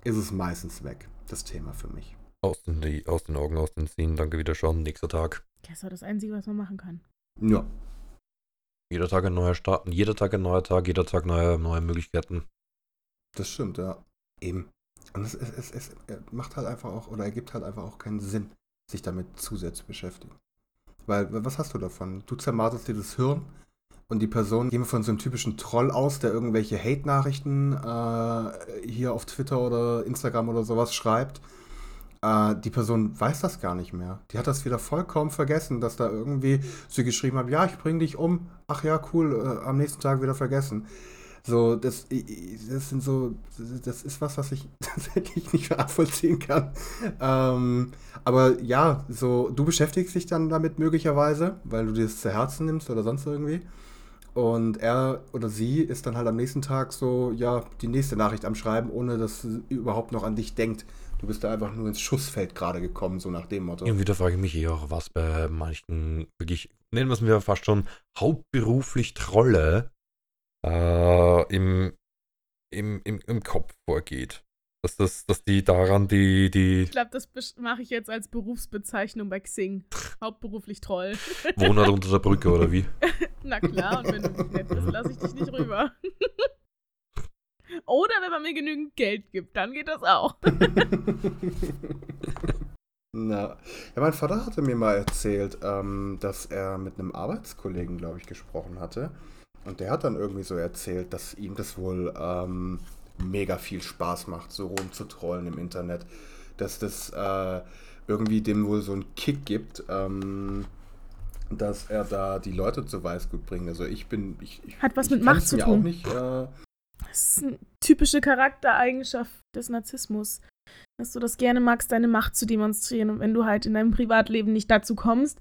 ist es meistens weg, das Thema für mich. Aus den, die, aus den Augen, aus den Sinn. Danke wieder schauen. Nächster Tag. Das ist doch das Einzige, was man machen kann. Ja. Jeder Tag ein neuer Start. Jeder Tag ein neuer Tag. Jeder Tag neue, neue Möglichkeiten. Das stimmt, ja. Eben. Und es, es, es, es macht halt einfach auch, oder ergibt halt einfach auch keinen Sinn, sich damit zusätzlich zu beschäftigen. Weil, was hast du davon? Du zermarterst dir das Hirn und die Person, gehen wir von so einem typischen Troll aus, der irgendwelche Hate-Nachrichten äh, hier auf Twitter oder Instagram oder sowas schreibt. Äh, die Person weiß das gar nicht mehr. Die hat das wieder vollkommen vergessen, dass da irgendwie sie geschrieben hat, ja, ich bring dich um. Ach ja, cool, äh, am nächsten Tag wieder vergessen. So, das, das sind so, das ist was, was ich <laughs> tatsächlich nicht nachvollziehen kann. Ähm, aber ja, so, du beschäftigst dich dann damit möglicherweise, weil du dir das zu Herzen nimmst oder sonst irgendwie. Und er oder sie ist dann halt am nächsten Tag so, ja, die nächste Nachricht am Schreiben, ohne dass sie überhaupt noch an dich denkt. Du bist da einfach nur ins Schussfeld gerade gekommen, so nach dem Motto. Und wieder frage ich mich eher, was bei manchen wirklich, nennen wir es mir fast schon, hauptberuflich Trolle äh, im, im, im, im Kopf vorgeht. Dass, das, dass die daran die, die Ich glaube, das mache ich jetzt als Berufsbezeichnung bei Xing. Hauptberuflich Troll. Wohnort unter der Brücke oder wie? <laughs> Na klar, und wenn du nicht nett bist, lasse ich dich nicht rüber. <laughs> Oder wenn man mir genügend Geld gibt, dann geht das auch. <laughs> Na, ja, mein Vater hatte mir mal erzählt, ähm, dass er mit einem Arbeitskollegen, glaube ich, gesprochen hatte. Und der hat dann irgendwie so erzählt, dass ihm das wohl ähm, mega viel Spaß macht, so rumzutrollen im Internet. Dass das äh, irgendwie dem wohl so einen Kick gibt, ähm, dass er da die Leute zu Weißgut bringt. Also ich bin. Ich, ich, Hat was ich mit Macht zu tun. Auch nicht, äh, Das ist eine typische Charaktereigenschaft des Narzissmus. Dass du das gerne magst, deine Macht zu demonstrieren. Und wenn du halt in deinem Privatleben nicht dazu kommst,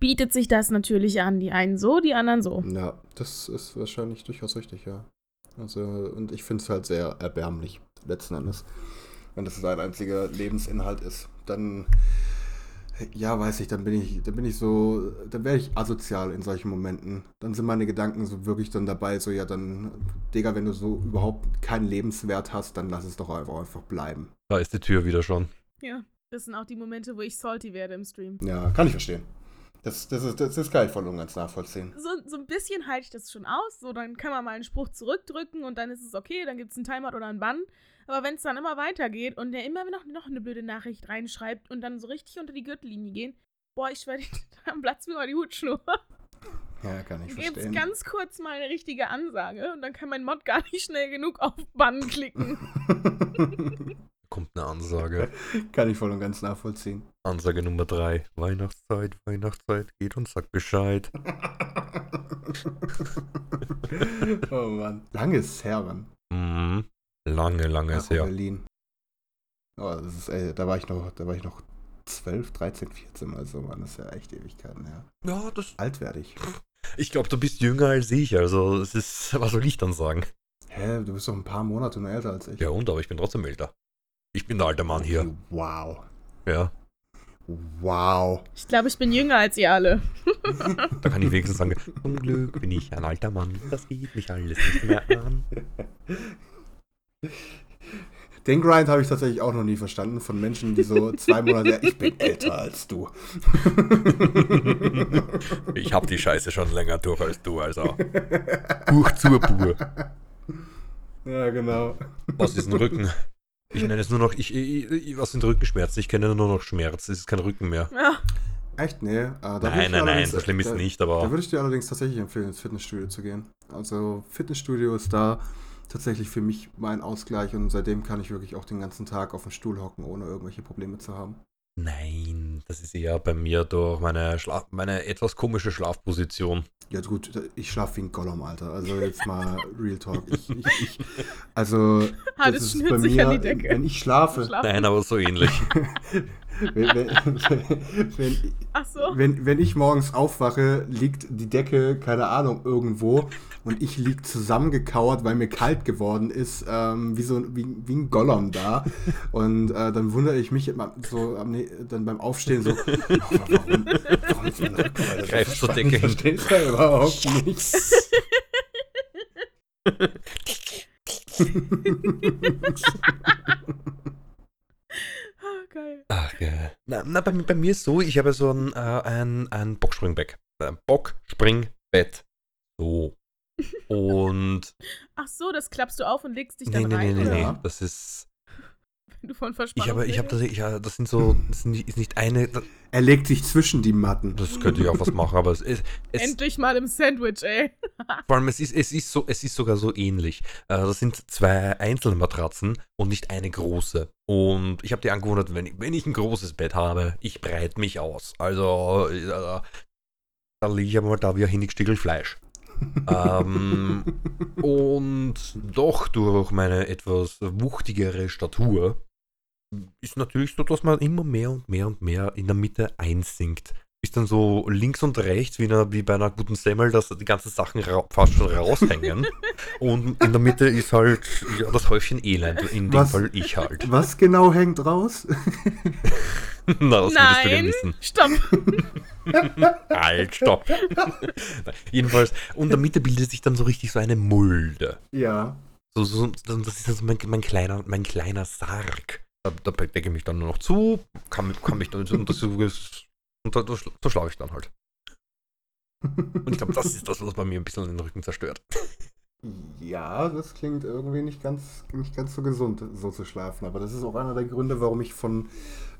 bietet sich das natürlich an. Die einen so, die anderen so. Ja, das ist wahrscheinlich durchaus richtig, ja. Also, und ich finde es halt sehr erbärmlich, letzten Endes. Wenn das sein einziger Lebensinhalt ist, dann, ja, weiß ich, dann bin ich, dann bin ich so, dann wäre ich asozial in solchen Momenten. Dann sind meine Gedanken so wirklich dann dabei, so, ja, dann, Digga, wenn du so überhaupt keinen Lebenswert hast, dann lass es doch einfach, einfach bleiben. Da ist die Tür wieder schon. Ja. Das sind auch die Momente, wo ich salty werde im Stream. Ja, kann ich verstehen. Das, das, ist, das, das kann ich voll und ganz nachvollziehen. so, so ein bisschen halte ich das schon aus. So, dann kann man mal einen Spruch zurückdrücken und dann ist es okay, dann gibt es einen Timeout oder einen Bann. Aber wenn es dann immer weitergeht und der immer noch, noch eine blöde Nachricht reinschreibt und dann so richtig unter die Gürtellinie gehen, boah, ich schwöre, <laughs> dann platzt mir mal die Hutschnur. Ja, kann ich Dann gibt es verstehen. ganz kurz mal eine richtige Ansage und dann kann mein Mod gar nicht schnell genug auf Bann klicken. <laughs> <laughs> Kommt eine Ansage. <laughs> kann ich voll und ganz nachvollziehen. Ansage Nummer 3. Weihnachtszeit, Weihnachtszeit, geht und sagt Bescheid. <laughs> oh Mann. Lange ist her, Mann. Mhm. Lange, lange Nach ist her. Berlin. Oh, das ist, ey, da war ich noch, da war ich noch 12, 13, 14 oder so, Mann. Das ist ja echt Ewigkeiten, ja. Ja, das. Alt werde ich. Ich glaube, du bist jünger als ich, also es ist. Was soll ich dann sagen? Hä, du bist doch ein paar Monate nur älter als ich. Ja und, aber ich bin trotzdem älter. Ich bin der alte Mann hier. Wow. Ja. Wow. Ich glaube, ich bin jünger als ihr alle. <laughs> Da kann ich wenigstens sagen, zum Glück bin ich ein alter Mann. Das geht mich alles nicht mehr an. Den Grind habe ich tatsächlich auch noch nie verstanden von Menschen, die so zwei Monate, <laughs> ich bin älter als du. Ich hab die Scheiße schon länger durch als du, also. Buch zur Bur. Ja, genau. Was ist ein Rücken? Ich nenne es nur noch, ich, ich, ich was sind Rückenschmerzen? Ich kenne nur noch Schmerz. Es ist kein Rücken mehr. Ja. Echt? Nee. Äh, da Nein, nein, nein, so schlimm ist da, nicht, Da aber würde ich dir allerdings tatsächlich empfehlen, ins Fitnessstudio zu gehen. Also Fitnessstudio ist da tatsächlich für mich mein Ausgleich und seitdem kann ich wirklich auch den ganzen Tag auf dem Stuhl hocken, ohne irgendwelche Probleme zu haben. Nein, das ist eher bei mir durch meine, Schlaf, meine etwas komische Schlafposition. Ja gut, ich schlafe wie ein Gollum, Alter. Also jetzt mal Real Talk. Ich, ich, ich, also das das ist schnürt bei sich mir, an die Decke. wenn ich schlafe, Schlafen. Nein, aber so ähnlich. <laughs> wenn, wenn, <laughs> wenn, Ach so. wenn, wenn ich morgens aufwache, liegt die Decke, keine Ahnung, irgendwo und ich lieg zusammengekauert, weil mir kalt geworden ist, ähm, wie so ein- wie, wie ein Gollum da. Und äh, dann wundere ich mich immer so am, dann beim Aufstehen so, <laughs> warum, warum ist mein Rücken heute so Greifst zur? Decke hin. Ich versteh's ja überhaupt nicht. <laughs> Geil. Ach, ja. Na, na bei, mir- bei mir ist so, ich habe so ein, äh, ein, ein Boxspringbett. Ein Boxspringbett. So. <laughs> Und. Ach so, das klappst du auf und legst dich nee, dann nee, nee, rein, nee, oder? nee. Ja. Das ist. <laughs> Du von Ich Verspannung habe, ich habe tatsächlich, ja, das sind so, das sind nicht- ist nicht eine, das, Er legt sich zwischen die Matten. das könnte ich auch was machen, aber es ist, es, Endlich mal im Sandwich, ey. <laughs> vor allem, es ist, es ist so, es ist sogar so ähnlich. Äh, das sind zwei Einzelmatratzen und nicht eine große. Und ich habe die angewohnt, wenn ich, wenn ich ein großes Bett habe, ich breite mich aus. Also, äh, da liege ich aber da wie ein Hinnigstickel Fleisch. <laughs> ähm, und doch durch meine etwas wuchtigere Statur ist natürlich so, dass man immer mehr und mehr und mehr in der Mitte einsinkt. Ist dann so links und rechts wie, einer, wie bei einer guten Semmel, dass die ganzen Sachen ra fast schon raushängen. <laughs> und in der Mitte ist halt ja, das Häufchen Elend, in dem Was? Fall ich halt. Was genau hängt raus? <laughs> Na, das würdest du Nein, wissen. stopp. <laughs> Halt, stopp. Jedenfalls, und in der Mitte bildet sich dann so richtig so eine Mulde. ja. So, so, so- das ist also mein, mein, kleiner, mein kleiner Sarg. Da, da decke ich mich dann nur noch zu, kann, kann mich dann und das und da, da, schla- da schlafe ich dann halt. Und ich glaube, das ist das, was bei mir ein bisschen den Rücken zerstört. Ja, das klingt irgendwie nicht ganz, nicht ganz so gesund, so zu schlafen. Aber das ist auch einer der Gründe, warum ich von,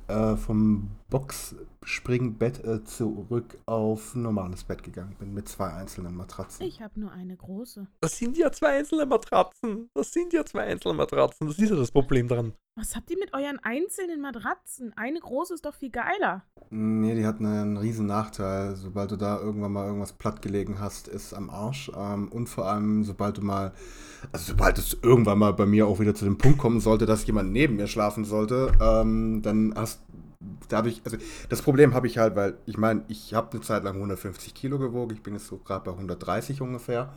äh, vom Boxspringbett äh, zurück auf ein normales Bett gegangen bin, mit zwei einzelnen Matratzen. Ich habe nur eine große. Das sind ja zwei einzelne Matratzen. Das sind ja zwei einzelne Matratzen. Das ist ja das Problem dran. Was habt ihr mit euren einzelnen Matratzen? Eine große ist doch viel geiler. Nee, die hat einen riesen Nachteil. Sobald du da irgendwann mal irgendwas plattgelegen hast, ist am Arsch. Ähm, und vor allem, sobald du mal, also sobald es irgendwann mal bei mir auch wieder zu dem Punkt kommen sollte, dass jemand neben mir schlafen sollte, ähm, dann hast dadurch, also das Problem habe ich halt, weil ich meine, ich habe eine Zeit lang 150 Kilo gewogen, ich bin jetzt so gerade bei 130 ungefähr.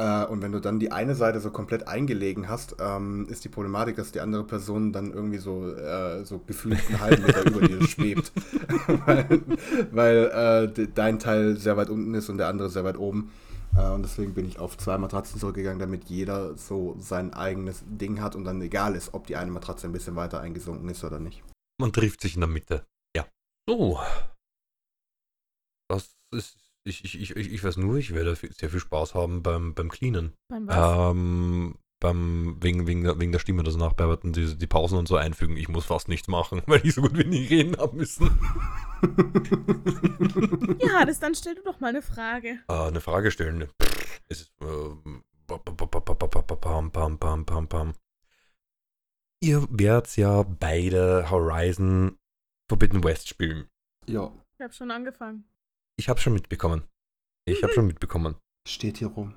Äh, und wenn du dann die eine Seite so komplett eingelegen hast, ähm, ist die Problematik, dass die andere Person dann irgendwie so, äh, so gefühlt einen halben Meter über dir <laughs> schwebt. <laughs> weil weil äh, de- dein Teil sehr weit unten ist und der andere sehr weit oben. Äh, und deswegen bin ich auf zwei Matratzen zurückgegangen, damit jeder so sein eigenes Ding hat und dann egal ist, ob die eine Matratze ein bisschen weiter eingesunken ist oder nicht. Man trifft sich in der Mitte. Ja. So. Das ist. Ich, ich, ich, ich ich weiß nur, ich werde sehr viel Spaß haben beim, beim Cleanen. Beim was? Ähm, beim, wegen, wegen, der, wegen der Stimme, das Nachbearbeiten, die, die Pausen und so einfügen. Ich muss fast nichts machen, <laughs> weil ich so gut wie nie reden haben müssen. <laughs> Ja, das dann stell du doch mal eine Frage. Äh, eine Frage stellen. Pff, Es ist. pam. Ihr werdet ja beide Horizon Forbidden West spielen. ja, Ich habe schon angefangen. Ich habe schon mitbekommen. Ich habe schon mitbekommen. steht hier rum.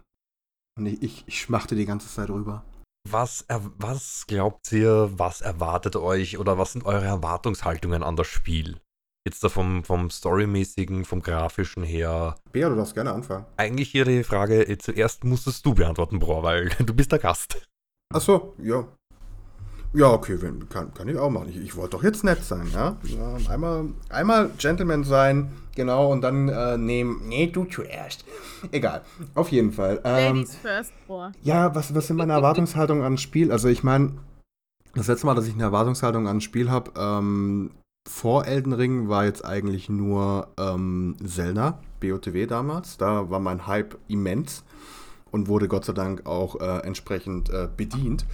Und ich, ich, ich schmachte die ganze Zeit rüber. Was, er, was glaubt ihr, was erwartet euch oder was sind eure Erwartungshaltungen an das Spiel? Jetzt da vom, vom Storymäßigen, vom Grafischen her. Bea, du darfst gerne anfangen. Eigentlich hier die Frage, äh, zuerst musstest du beantworten, Bro, weil <laughs> du bist der Gast. Achso, ja. Ja, okay, wenn, kann, kann ich auch machen. Ich, ich wollte doch jetzt nett sein, ja? ja einmal, einmal Gentleman sein, genau, und dann äh, nehmen. Nee, du zuerst. Egal, auf jeden Fall. Ähm, Ladies first, boah. Ja, was, was sind meine Erwartungshaltungen an Spiel? Also, ich meine, das letzte Mal, dass ich eine Erwartungshaltung an ein Spiel habe, ähm, vor Elden Ring war jetzt eigentlich nur ähm, Zelda, BOTW damals. Da war mein Hype immens und wurde Gott sei Dank auch äh, entsprechend äh, bedient.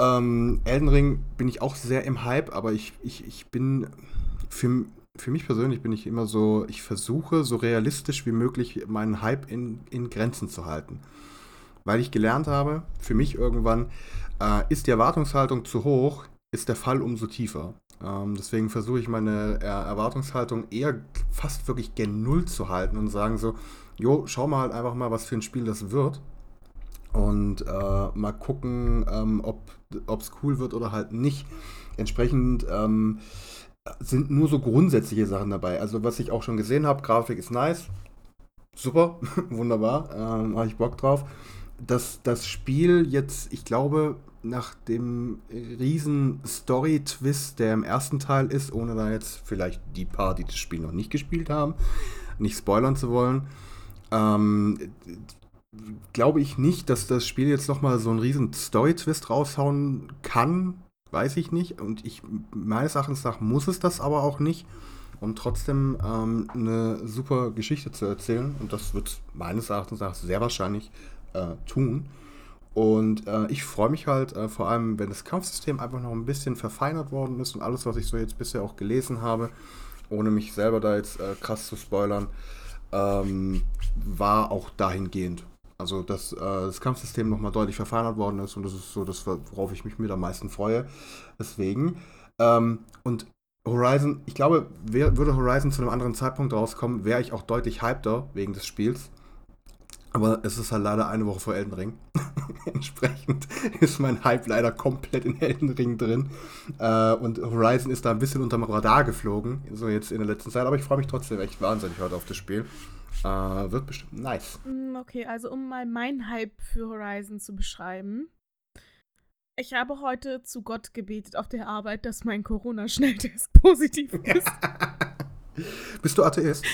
Ähm, Elden Ring bin ich auch sehr im Hype, aber ich, ich, ich bin für, für mich persönlich bin ich immer so, ich versuche so realistisch wie möglich meinen Hype in, in Grenzen zu halten. Weil ich gelernt habe, für mich irgendwann, äh, ist die Erwartungshaltung zu hoch, ist der Fall umso tiefer. Ähm, deswegen versuche ich meine äh, Erwartungshaltung eher fast wirklich gen Null zu halten und sagen so, jo, schau mal halt einfach mal, was für ein Spiel das wird. Und äh, mal gucken, ähm, ob es cool wird oder halt nicht. Entsprechend ähm, sind nur so grundsätzliche Sachen dabei. Also was ich auch schon gesehen habe, Grafik ist nice. Super, <laughs> wunderbar, ähm, habe ich Bock drauf. Dass das Spiel jetzt, ich glaube, nach dem riesen Story-Twist, der im ersten Teil ist, ohne da jetzt vielleicht die paar, die das Spiel noch nicht gespielt haben, nicht spoilern zu wollen, ähm, glaube ich nicht, dass das Spiel jetzt nochmal so einen riesen Story-Twist raushauen kann. Weiß ich nicht. Und ich, meines Erachtens nach muss es das aber auch nicht, um trotzdem ähm, eine super Geschichte zu erzählen. Und das wird es meines Erachtens nach sehr wahrscheinlich äh, tun. Und äh, ich freue mich halt, äh, vor allem, wenn das Kampfsystem einfach noch ein bisschen verfeinert worden ist und alles, was ich so jetzt bisher auch gelesen habe, ohne mich selber da jetzt äh, krass zu spoilern, ähm, war auch dahingehend. Also, dass äh, das Kampfsystem nochmal deutlich verfeinert worden ist und das ist so das, worauf ich mich mit am meisten freue. Deswegen. Ähm, und Horizon, ich glaube, wär, würde Horizon zu einem anderen Zeitpunkt rauskommen, wäre ich auch deutlich hypter wegen des Spiels. Aber es ist halt leider eine Woche vor Elden Ring. <laughs> Entsprechend ist mein Hype leider komplett in Elden Ring drin. Äh, und Horizon ist da ein bisschen unterm Radar geflogen, so jetzt in der letzten Zeit. Aber ich freue mich trotzdem echt wahnsinnig heute auf das Spiel. Äh, wird bestimmt nice. Mm, okay, also um mal meinen Hype für Horizon zu beschreiben. Ich habe heute zu Gott gebetet auf der Arbeit, dass mein Corona-Schnelltest <laughs> positiv <laughs> ist. Bist du Atheist?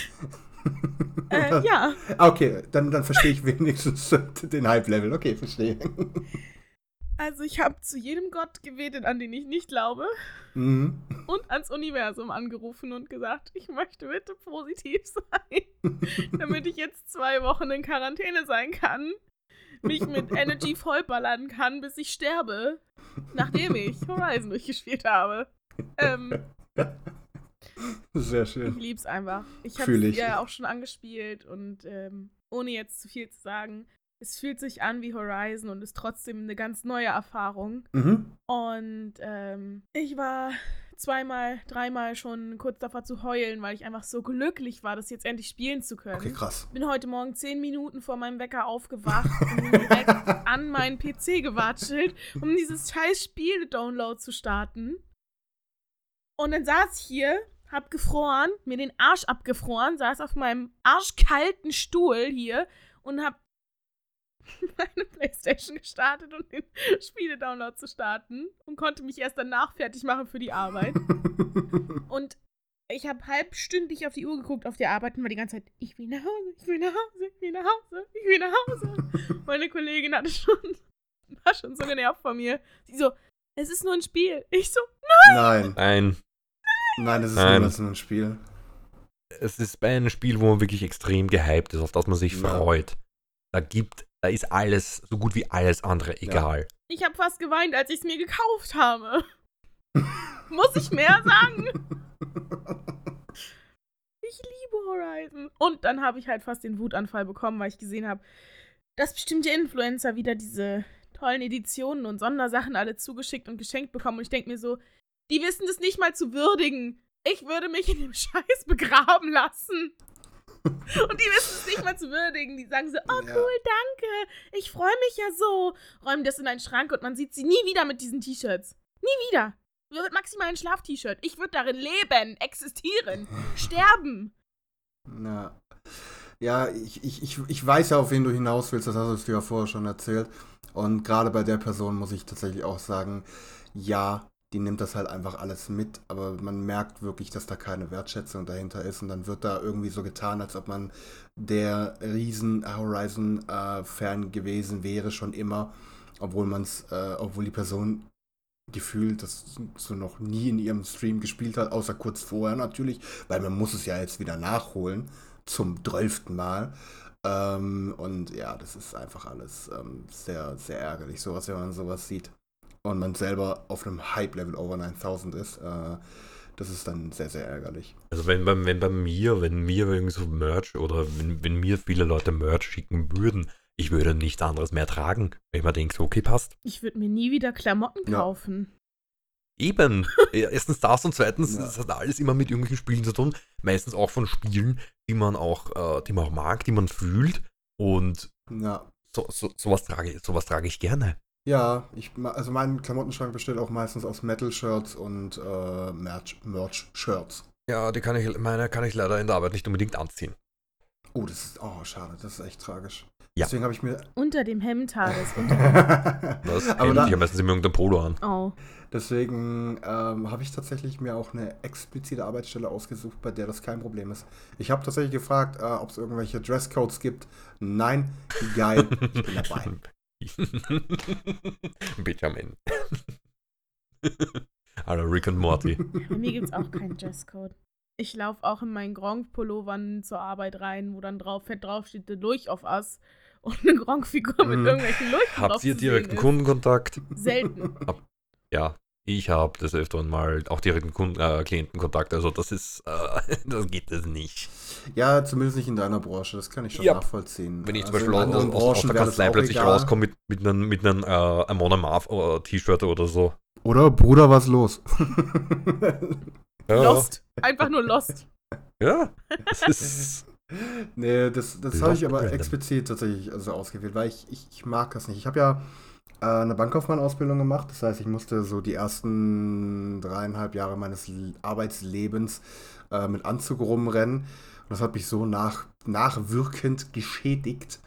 Äh, ja. <laughs> Okay, dann, dann verstehe ich wenigstens den Hype-Level. Okay, verstehe. Also ich habe zu jedem Gott gebetet, an den ich nicht glaube. Mhm. Und ans Universum angerufen und gesagt, ich möchte bitte positiv <laughs> sein. damit ich jetzt zwei Wochen in Quarantäne sein kann. Mich mit Energy vollballern kann, bis ich sterbe. Nachdem ich Horizon durchgespielt habe. Ähm, sehr schön. Ich lieb's einfach. Ich habe es ja auch schon angespielt und ähm, ohne jetzt zu viel zu sagen, es fühlt sich an wie Horizon und ist trotzdem eine ganz neue Erfahrung. Mhm. Und ähm, ich war zweimal, dreimal schon kurz davor zu heulen, weil ich einfach so glücklich war, das jetzt endlich spielen zu können. Okay, krass. Bin heute Morgen zehn Minuten vor meinem Wecker aufgewacht <laughs> und bin direkt an meinen PC gewatschelt, um dieses scheiß Spiel-Download zu starten. Und dann saß ich hier hab gefroren, mir den Arsch abgefroren, saß auf meinem arschkalten Stuhl hier und hab <laughs> meine Playstation gestartet und den <laughs> Spiele-Download zu starten und konnte mich erst danach fertig machen für die Arbeit. <laughs> und ich habe halbstündlich auf die Uhr geguckt auf die Arbeit und war die ganze Zeit, ich will nach Hause, ich will nach Hause, ich will nach Hause, ich will nach Hause. Meine Kollegin hatte schon, war schon so genervt von mir. Sie so, es ist nur ein Spiel. Ich so, nein. Nein. Nein. Nein, es ist Nein. nur ein Spiel. Es ist bei einem Spiel, wo man wirklich extrem gehypt ist, auf das man sich ja. freut. Da gibt, da ist alles, so gut wie alles andere, egal. Ja. Ich habe fast geweint, als ich es mir gekauft habe. Muss ich mehr sagen? <laughs> ich liebe Horizon. Und dann habe ich halt fast den Wutanfall bekommen, weil ich gesehen habe, dass bestimmte Influencer wieder diese tollen Editionen und Sondersachen alle zugeschickt und geschenkt bekommen. Und ich denke mir so, die wissen das nicht mal zu würdigen. Ich würde mich in dem <laughs> Scheiß begraben lassen. <laughs> Und die wissen es nicht mal zu würdigen. Die sagen so, oh cool, danke. Ich freue mich ja so. Räumen das in einen Schrank und man sieht sie nie wieder mit diesen T-Shirts. Nie wieder. Maximal ein Schlaf-T-Shirt. Ich würde darin leben, existieren, <laughs> sterben. Na. Ja, ich, ich, ich, ich weiß ja, auf wen du hinaus willst, das hast du ja vorher schon erzählt. Und gerade bei der Person muss ich tatsächlich auch sagen, ja, die nimmt das halt einfach alles mit, aber man merkt wirklich, dass da keine Wertschätzung dahinter ist und dann wird da irgendwie so getan, als ob man der riesen Horizon-Fan äh, gewesen wäre schon immer, obwohl man es, äh, obwohl die Person gefühlt das so noch nie in ihrem Stream gespielt hat, außer kurz vorher natürlich, weil man muss es ja jetzt wieder nachholen zum zwölften Mal. Ähm, und ja, das ist einfach alles ähm, sehr, sehr ärgerlich, sowas, wenn man sowas sieht und man selber auf einem Hype-Level over 9000 ist, äh, das ist dann sehr, sehr ärgerlich. Also wenn bei, wenn bei mir, wenn mir irgendwie so Merch oder wenn, wenn mir viele Leute Merch schicken würden, ich würde nichts anderes mehr tragen, wenn ich mir denke, okay, passt. Ich würde mir nie wieder Klamotten Ja. kaufen. Eben. <laughs> Erstens das und zweitens, Ja. das hat alles immer mit irgendwelchen Spielen zu tun. Meistens auch von Spielen, die man auch, äh, die man auch mag, die man fühlt. Und Ja. so, so, sowas, trage, ich- sowas trage ich gerne. Ja, ich, also mein Klamottenschrank besteht auch meistens aus Metal-Shirts und äh, Merch- Merch-Shirts. Ja, die kann ich, meine kann ich leider in der Arbeit nicht unbedingt anziehen. oh, das ist, oh, schade, das ist echt tragisch. Ja. Deswegen habe ich mir. Unter dem Hemd. Unter <laughs> Das Aber da- ich habe meistens immer irgendein Polo an. oh. Deswegen ähm, habe ich tatsächlich mir auch eine explizite Arbeitsstelle ausgesucht, bei der das kein Problem ist. Ich habe tatsächlich gefragt, äh, ob es irgendwelche Dresscodes gibt. Nein, geil, ich bin dabei. <laughs> <laughs> Benjamin. <laughs> Hallo Rick und Morty. Bei mir gibt es auch keinen <laughs> Dresscode. Ich laufe auch in meinen Gronk-Pullovern zur Arbeit rein, wo dann drauf fett draufsteht, The Lurch of Us. Und eine Gronk-Figur mit Mhm. irgendwelchen Lurchen Habt drauf ihr direkten. Kundenkontakt? Selten. Ja, ich habe des Öfteren mal auch direkten Kunden, äh, Klientenkontakt. Also das ist, äh, <laughs> das geht es nicht. Ja, zumindest nicht in deiner Branche, das kann ich schon Ja. nachvollziehen. Wenn ich zum Also in Beispiel aus, aus, aus der das Kanzlei plötzlich rauskomme mit, mit einem mit einem, äh, Amon Amarth äh, T-Shirt oder so. Oder Bruder, was los? <laughs> Ja, Lost. Einfach nur Lost. Ja, das ist. <laughs> nee, das, das habe ich aber explizit tatsächlich also ausgewählt, weil ich, ich, ich mag das nicht. Ich habe ja eine Bankkaufmann-Ausbildung gemacht, das heißt, ich musste so die ersten dreieinhalb Jahre meines Arbeitslebens äh, mit Anzug rumrennen. Und das hat mich so nach, nachwirkend geschädigt,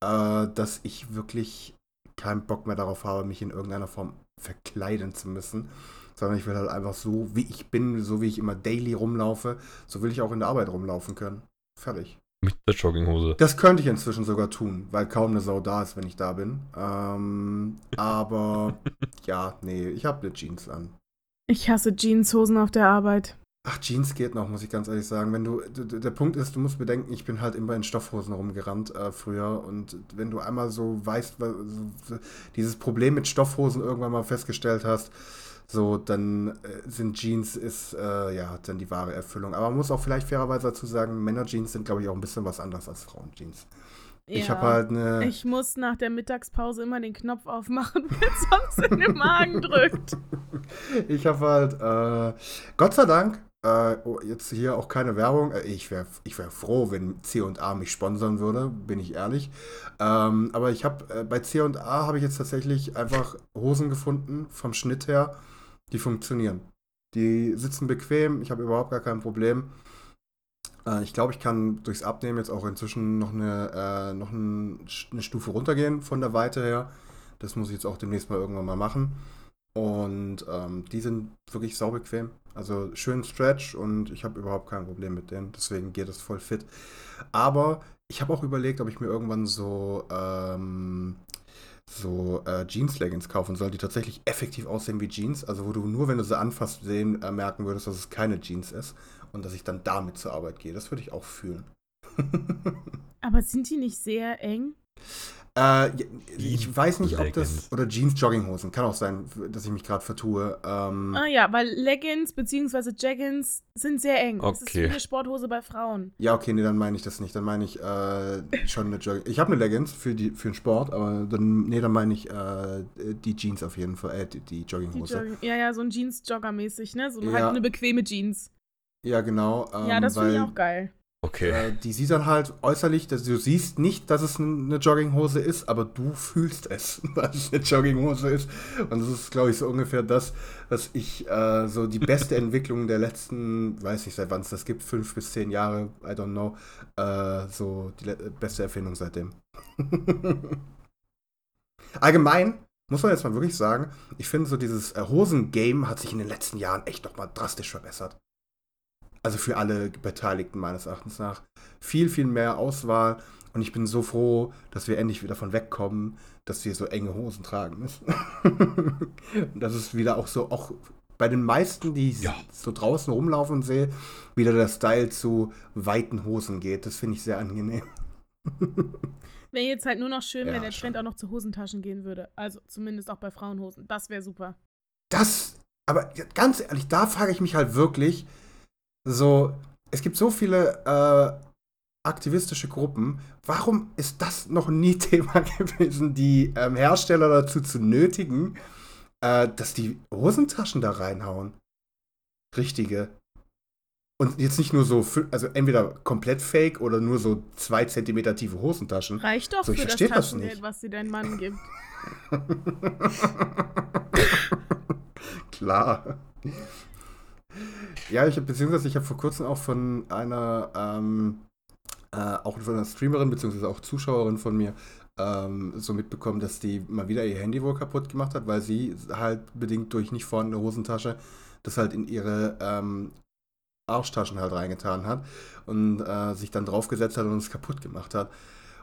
äh, dass ich wirklich keinen Bock mehr darauf habe, mich in irgendeiner Form verkleiden zu müssen. Sondern ich will halt einfach so, wie ich bin, so wie ich immer daily rumlaufe, so will ich auch in der Arbeit rumlaufen können. Fertig. Mit der Jogginghose. Das könnte ich inzwischen sogar tun, weil kaum eine Sau da ist, wenn ich da bin. Ähm, aber <laughs> ja, nee, ich habe eine Jeans an. Ich hasse Jeanshosen auf der Arbeit. Ach, Jeans geht noch, muss ich ganz ehrlich sagen. Wenn du, der Punkt ist, du musst bedenken, ich bin halt immer in Stoffhosen rumgerannt äh, früher und wenn du einmal so weißt, dieses Problem mit Stoffhosen irgendwann mal festgestellt hast, so, dann äh, sind Jeans ist, äh, ja, dann die wahre Erfüllung. Aber man muss auch vielleicht fairerweise dazu sagen, Männerjeans sind, glaube ich, auch ein bisschen was anderes als Frauenjeans. Ich Ja. habe halt eine... Ich muss nach der Mittagspause immer den Knopf aufmachen, <laughs> wenn es sonst in den Magen drückt. <laughs> Ich habe halt, äh, Gott sei Dank, äh, oh, jetzt hier auch keine Werbung. Äh, ich wäre ich wär froh, wenn C&A mich sponsern würde, bin ich ehrlich. Ähm, aber ich habe, äh, bei C&A habe ich jetzt tatsächlich einfach Hosen gefunden, vom Schnitt her, die funktionieren. Die sitzen bequem, ich habe überhaupt gar kein Problem. Äh, ich glaube, ich kann durchs Abnehmen jetzt auch inzwischen noch eine, äh, noch ein, eine Stufe runtergehen von der Weite her. Das muss ich jetzt auch demnächst mal irgendwann mal machen. Und ähm, die sind wirklich saubequem. Also schön Stretch und ich habe überhaupt kein Problem mit denen. Deswegen geht es voll fit. Aber ich habe auch überlegt, ob ich mir irgendwann so, ähm, so äh, Jeans-Leggings kaufen soll, die tatsächlich effektiv aussehen wie Jeans. Also wo du nur, wenn du sie anfasst, sehen, äh, merken würdest, dass es keine Jeans ist. Und dass ich dann damit zur Arbeit gehe. Das würde ich auch fühlen. <laughs> Aber sind die nicht sehr eng? Äh, ich weiß nicht, ob Leggings. das. Oder Jeans-Jogginghosen. Kann auch sein, dass ich mich gerade vertue. Ähm, Ah ja, weil Leggings bzw. Jaggins sind sehr eng. Das ist Okay. wie eine Sporthose bei Frauen. Ja, okay, nee, dann meine ich das nicht. Dann meine ich äh, schon eine Jogging. Ich habe eine Leggings für, die, für den Sport, aber dann, nee, dann meine ich äh, die Jeans auf jeden Fall, äh, die, die Die Jogginghose. Jogging ja, ja, so ein Jeans-Jogger-mäßig, ne? So Ja. halt eine bequeme Jeans. ja, genau. Ähm, ja, das finde ich auch geil. Okay. Äh, die sieht dann halt äußerlich, dass du siehst nicht, dass es eine Jogginghose ist, aber du fühlst es, <laughs> dass es eine Jogginghose ist. Und das ist, glaube ich, so ungefähr das, was ich äh, so die beste <laughs> Entwicklung der letzten, weiß nicht, seit wann es das gibt, fünf bis zehn Jahre, I don't know, äh, so die beste Erfindung seitdem. <laughs> Allgemein muss man jetzt mal wirklich sagen, ich finde so dieses äh, Hosen-Game hat sich in den letzten Jahren echt nochmal drastisch verbessert. Also für alle Beteiligten meines Erachtens nach. Viel, viel mehr Auswahl. Und ich bin so froh, dass wir endlich wieder davon wegkommen, dass wir so enge Hosen tragen müssen. <laughs> das ist wieder auch so, auch bei den meisten, die ich Ja. so draußen rumlaufen und sehe, wieder der Style zu weiten Hosen geht. Das finde ich sehr angenehm. <laughs> Wäre jetzt halt nur noch schön, Ja, wenn der schon. Trend auch noch zu Hosentaschen gehen würde. Also zumindest auch bei Frauenhosen. Das wäre super. Das, aber ganz ehrlich, da frage ich mich halt wirklich, so, es gibt so viele äh, aktivistische Gruppen, warum ist das noch nie <laughs> Thema gewesen, die ähm, Hersteller dazu zu nötigen, äh, dass die Hosentaschen da reinhauen? Richtige. Und jetzt nicht nur so, also entweder komplett fake oder nur so zwei Zentimeter tiefe Hosentaschen. Reicht doch So, ich für das das Taschengeld, nicht. was dir dein Mann gibt. <laughs> Klar. Ja, ich habe beziehungsweise ich habe vor kurzem auch von einer ähm, äh, auch von einer Streamerin beziehungsweise auch Zuschauerin von mir ähm, so mitbekommen, dass die mal wieder ihr Handy wohl kaputt gemacht hat, weil sie halt bedingt durch nicht vorhandene Hosentasche das halt in ihre ähm, Arschtaschen halt reingetan hat und äh, sich dann draufgesetzt hat und es kaputt gemacht hat.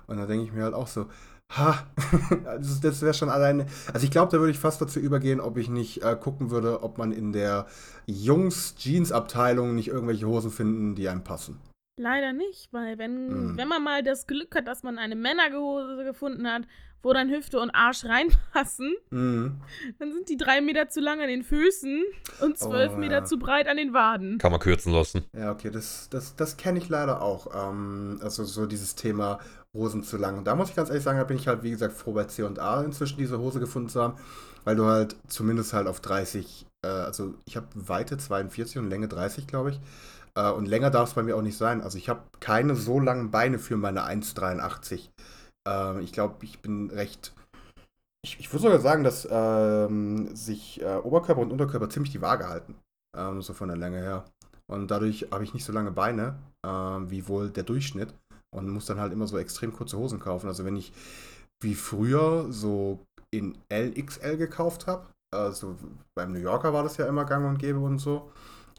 Und da denke ich mir halt auch so, ha, <laughs> das, das wäre schon alleine. Also ich glaube, da würde ich fast dazu übergehen, ob ich nicht äh, gucken würde, ob man in der Jungs-Jeans-Abteilung nicht irgendwelche Hosen finden, die einem passen. Leider nicht, weil wenn, Mm. wenn man mal das Glück hat, dass man eine Männerhose gefunden hat, wo dann Hüfte und Arsch <laughs> reinpassen, Mhm. dann sind die drei Meter zu lang an den Füßen und zwölf Oh, Meter ja. zu breit an den Waden. Kann man kürzen lassen. Ja, okay, das, das, das kenne ich leider auch. Ähm, also so dieses Thema Hosen zu lang. Und da muss ich ganz ehrlich sagen, da bin ich halt, wie gesagt, froh bei C&A inzwischen diese Hose gefunden zu haben, weil du halt zumindest halt auf 30, äh, also ich habe Weite 42 und Länge 30, glaube ich. Äh, und länger darf es bei mir auch nicht sein. Also ich habe keine so langen Beine für meine 1,83. Ähm, ich glaube, ich bin recht... Ich, ich würde sogar sagen, dass ähm, sich äh, Oberkörper und Unterkörper ziemlich die Waage halten. Ähm, so von der Länge her. Und dadurch habe ich nicht so lange Beine, ähm, wie wohl der Durchschnitt. Und muss dann halt immer so extrem kurze Hosen kaufen. Also wenn ich wie früher so in LXL gekauft habe, also beim New Yorker war das ja immer gang und gäbe und so,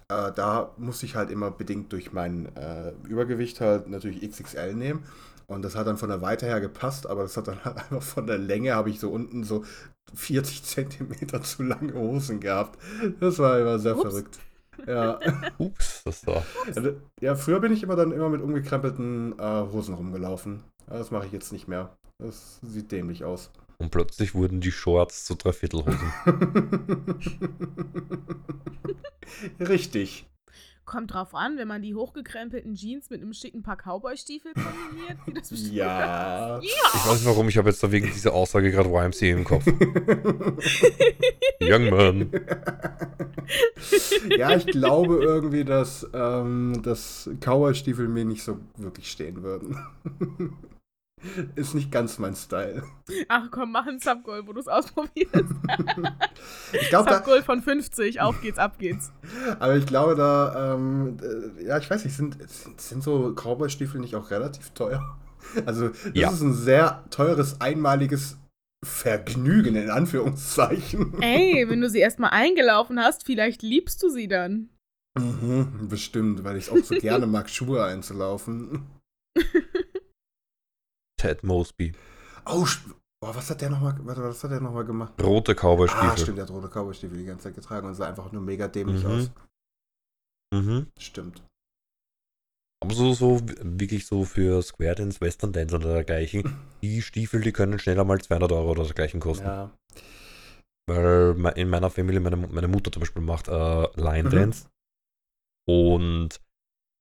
äh, da musste ich halt immer bedingt durch mein äh, Übergewicht halt natürlich XXL nehmen. Und das hat dann von der Weite her gepasst, aber das hat dann halt <laughs> einfach von der Länge, habe ich so unten so 40 Zentimeter zu lange Hosen gehabt. Das war immer sehr Ups. verrückt. Ja. <laughs> Ups, das war. Also, ja, früher bin ich immer dann immer mit umgekrempelten äh, Hosen rumgelaufen. Ja, Das mache ich jetzt nicht mehr. Das sieht dämlich aus. Und plötzlich wurden die Shorts zu Dreiviertelhosen. <laughs> Richtig. Kommt drauf an, wenn man die hochgekrempelten Jeans mit einem schicken Paar Cowboy-Stiefel kombiniert. sieht das bestimmt Ja. aus. Ich weiß nicht warum, ich habe jetzt da wegen dieser Aussage gerade YMCA im Kopf. <laughs> Young Man. Ja, ich glaube irgendwie, dass, ähm, dass Cowboy-Stiefel mir nicht so wirklich stehen würden. <laughs> Ist nicht ganz mein Style. Ach komm, mach einen Subgoal, wo du es ausprobierst. <laughs> Ich glaube, da, Subgoal von 50. Auf geht's, ab geht's. aber ich glaube, da, ähm, äh, ja, ich weiß nicht, sind, sind, sind so Cowboy-Stiefel nicht auch relativ teuer? Also, das Ja. ist ein sehr teures, einmaliges Vergnügen, in Anführungszeichen. Ey, <laughs> wenn du sie erstmal eingelaufen hast, vielleicht liebst du sie dann. Mhm, bestimmt, weil ich auch so gerne mag, <laughs> Schuhe einzulaufen. <laughs> Ted Mosby. Oh, boah, was hat der nochmal, was hat der noch mal gemacht? Rote Cowboy-Stiefel. Ah, stimmt, der hat rote Cowboy-Stiefel die ganze Zeit getragen und sah einfach nur mega dämlich Mhm. aus. Mhm. Stimmt. Aber so, so wirklich so für Square Dance, Western Dance oder dergleichen, <laughs> die Stiefel, die können schneller mal 200 Euro oder dergleichen kosten. Ja. Weil in meiner Familie, meine, meine Mutter zum Beispiel macht äh, Line Mhm. Dance. Und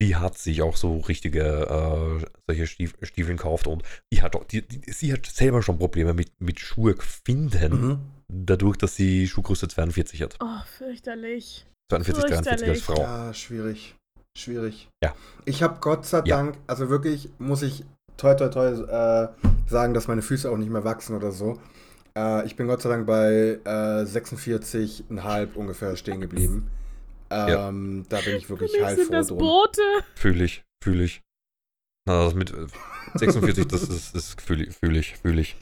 die hat sich auch so richtige äh, solche Stief Stiefeln gekauft und die hat auch, die, die, sie hat selber schon Probleme mit, mit Schuhe finden, Mhm. dadurch, dass sie Schuhgröße 42 hat. Oh, fürchterlich. 42, 43 als Fürchterlich. Frau. Ja, schwierig. Schwierig. Ja. Ich habe Gott sei Ja. Dank, also wirklich muss ich toi toi toi äh, sagen, dass meine Füße auch nicht mehr wachsen oder so. Äh, ich bin Gott sei Dank bei äh, 46,5 ungefähr stehen geblieben. Ja. Ähm, Da bin ich Für wirklich mich sind heilfroh das drum. Boote. Fühle ich, fühle ich. Na, das mit äh, 46, das ist, das fühle ich, fühle ich, fühle ich.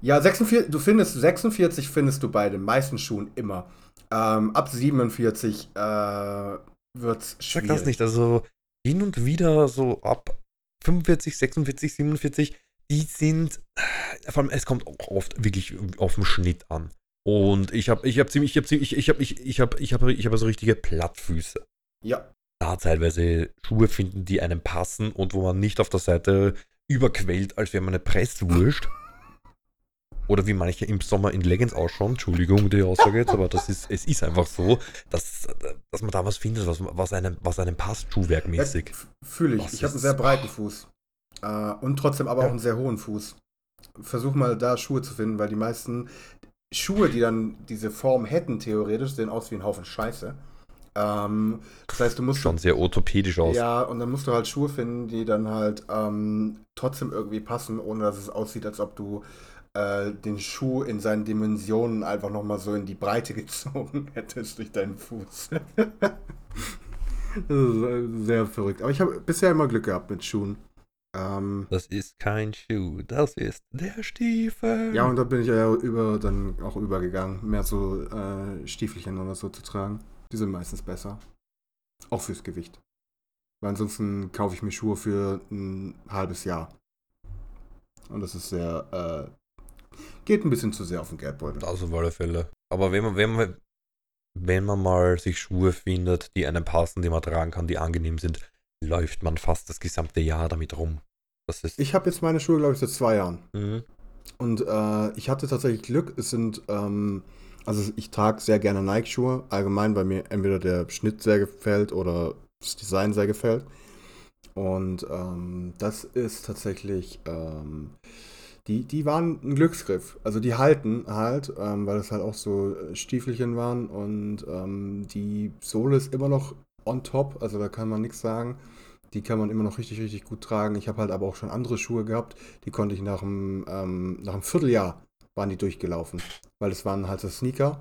Ja, 46, du findest 46 findest du bei den meisten Schuhen immer. Ähm, ab 47 äh, wird's Sag schwierig. das nicht, also hin und wieder so ab 45, 46, 47, die sind, äh, vor allem es kommt auch oft wirklich auf den Schnitt an. Und ich habe ich hab ziemlich, ich habe ziemlich, ich habe ich, ich habe ich habe ich habe so richtige Plattfüße. Ja, Da teilweise Schuhe finden, die einem passen und wo man nicht auf der Seite überquellt, als wäre man eine Presswurst. Oder wie manche im Sommer in Leggings ausschauen. Entschuldigung, die Aussage jetzt, aber das ist, es ist einfach so, dass, dass man da was findet, was, was, einem, was einem passt, schuhwerkmäßig. Fühle ich. Was ich habe einen sehr breiten Fuß. Äh, und trotzdem aber Ja. auch einen sehr hohen Fuß. Versuch mal da Schuhe zu finden, weil die meisten Schuhe, die dann diese Form hätten, theoretisch, sehen aus wie ein Haufen Scheiße. Ähm, das heißt, du musst. Schon sehr orthopädisch aus. Ja, und dann musst du halt Schuhe finden, die dann halt ähm, trotzdem irgendwie passen, ohne dass es aussieht, als ob du äh, den Schuh in seinen Dimensionen einfach nochmal so in die Breite <laughs> gezogen hättest durch deinen Fuß. <laughs> das ist äh, sehr verrückt. Aber ich habe bisher immer Glück gehabt mit Schuhen. Ähm, Das ist kein Schuh, das ist der Stiefel. ja, und da bin ich ja über, dann auch übergegangen, mehr so äh, Stiefelchen oder so zu tragen. Die sind meistens besser. Auch fürs Gewicht. Weil ansonsten kaufe ich mir Schuhe für ein halbes Jahr. Und das ist sehr, äh, geht ein bisschen zu sehr auf den Geldbeutel. Das auf alle Fälle. Aber wenn man, wenn man, wenn man mal sich Schuhe findet, die einem passen, die man tragen kann, die angenehm sind, läuft man fast das gesamte Jahr damit rum. Das ist. Ich habe jetzt meine Schuhe, glaube ich, seit zwei Jahren. Mhm. Und äh, ich hatte tatsächlich Glück. Es sind, ähm, also ich trage sehr gerne Nike-Schuhe, allgemein, weil mir entweder der Schnitt sehr gefällt oder das Design sehr gefällt. Und ähm, das ist tatsächlich, ähm, die, die waren ein Glücksgriff. Also die halten halt, ähm, weil es halt auch so äh, Stiefelchen waren und ähm, die Sohle ist immer noch on top, also da kann man nichts sagen. Die kann man immer noch richtig, richtig gut tragen. Ich habe halt aber auch schon andere Schuhe gehabt, die konnte ich nach einem, ähm, nach einem Vierteljahr waren die durchgelaufen. Weil es waren halt so Sneaker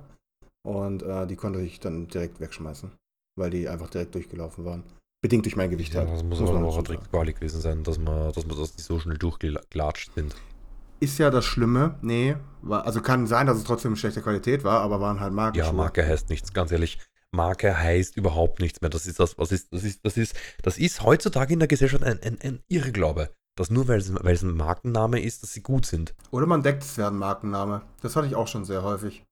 und äh, die konnte ich dann direkt wegschmeißen. Weil die einfach direkt durchgelaufen waren. Bedingt durch mein Gewicht Ja, halt. das muss man aber auch ein. Trickquali gewesen sein, dass man, dass man das nicht so schnell durchgelatscht sind. Ist ja das Schlimme. Nee, war, also kann sein, dass es trotzdem schlechte Qualität war, aber waren halt Marken. Ja, Marke heißt nichts, ganz ehrlich. Marke heißt überhaupt nichts mehr. Das ist das, was ist, das ist, das ist, das ist heutzutage in der Gesellschaft ein, ein, ein Irrglaube. Dass nur weil es, weil es ein Markenname ist, dass sie gut sind. Oder man deckt es wäre ein Markenname. Das hatte ich auch schon sehr häufig.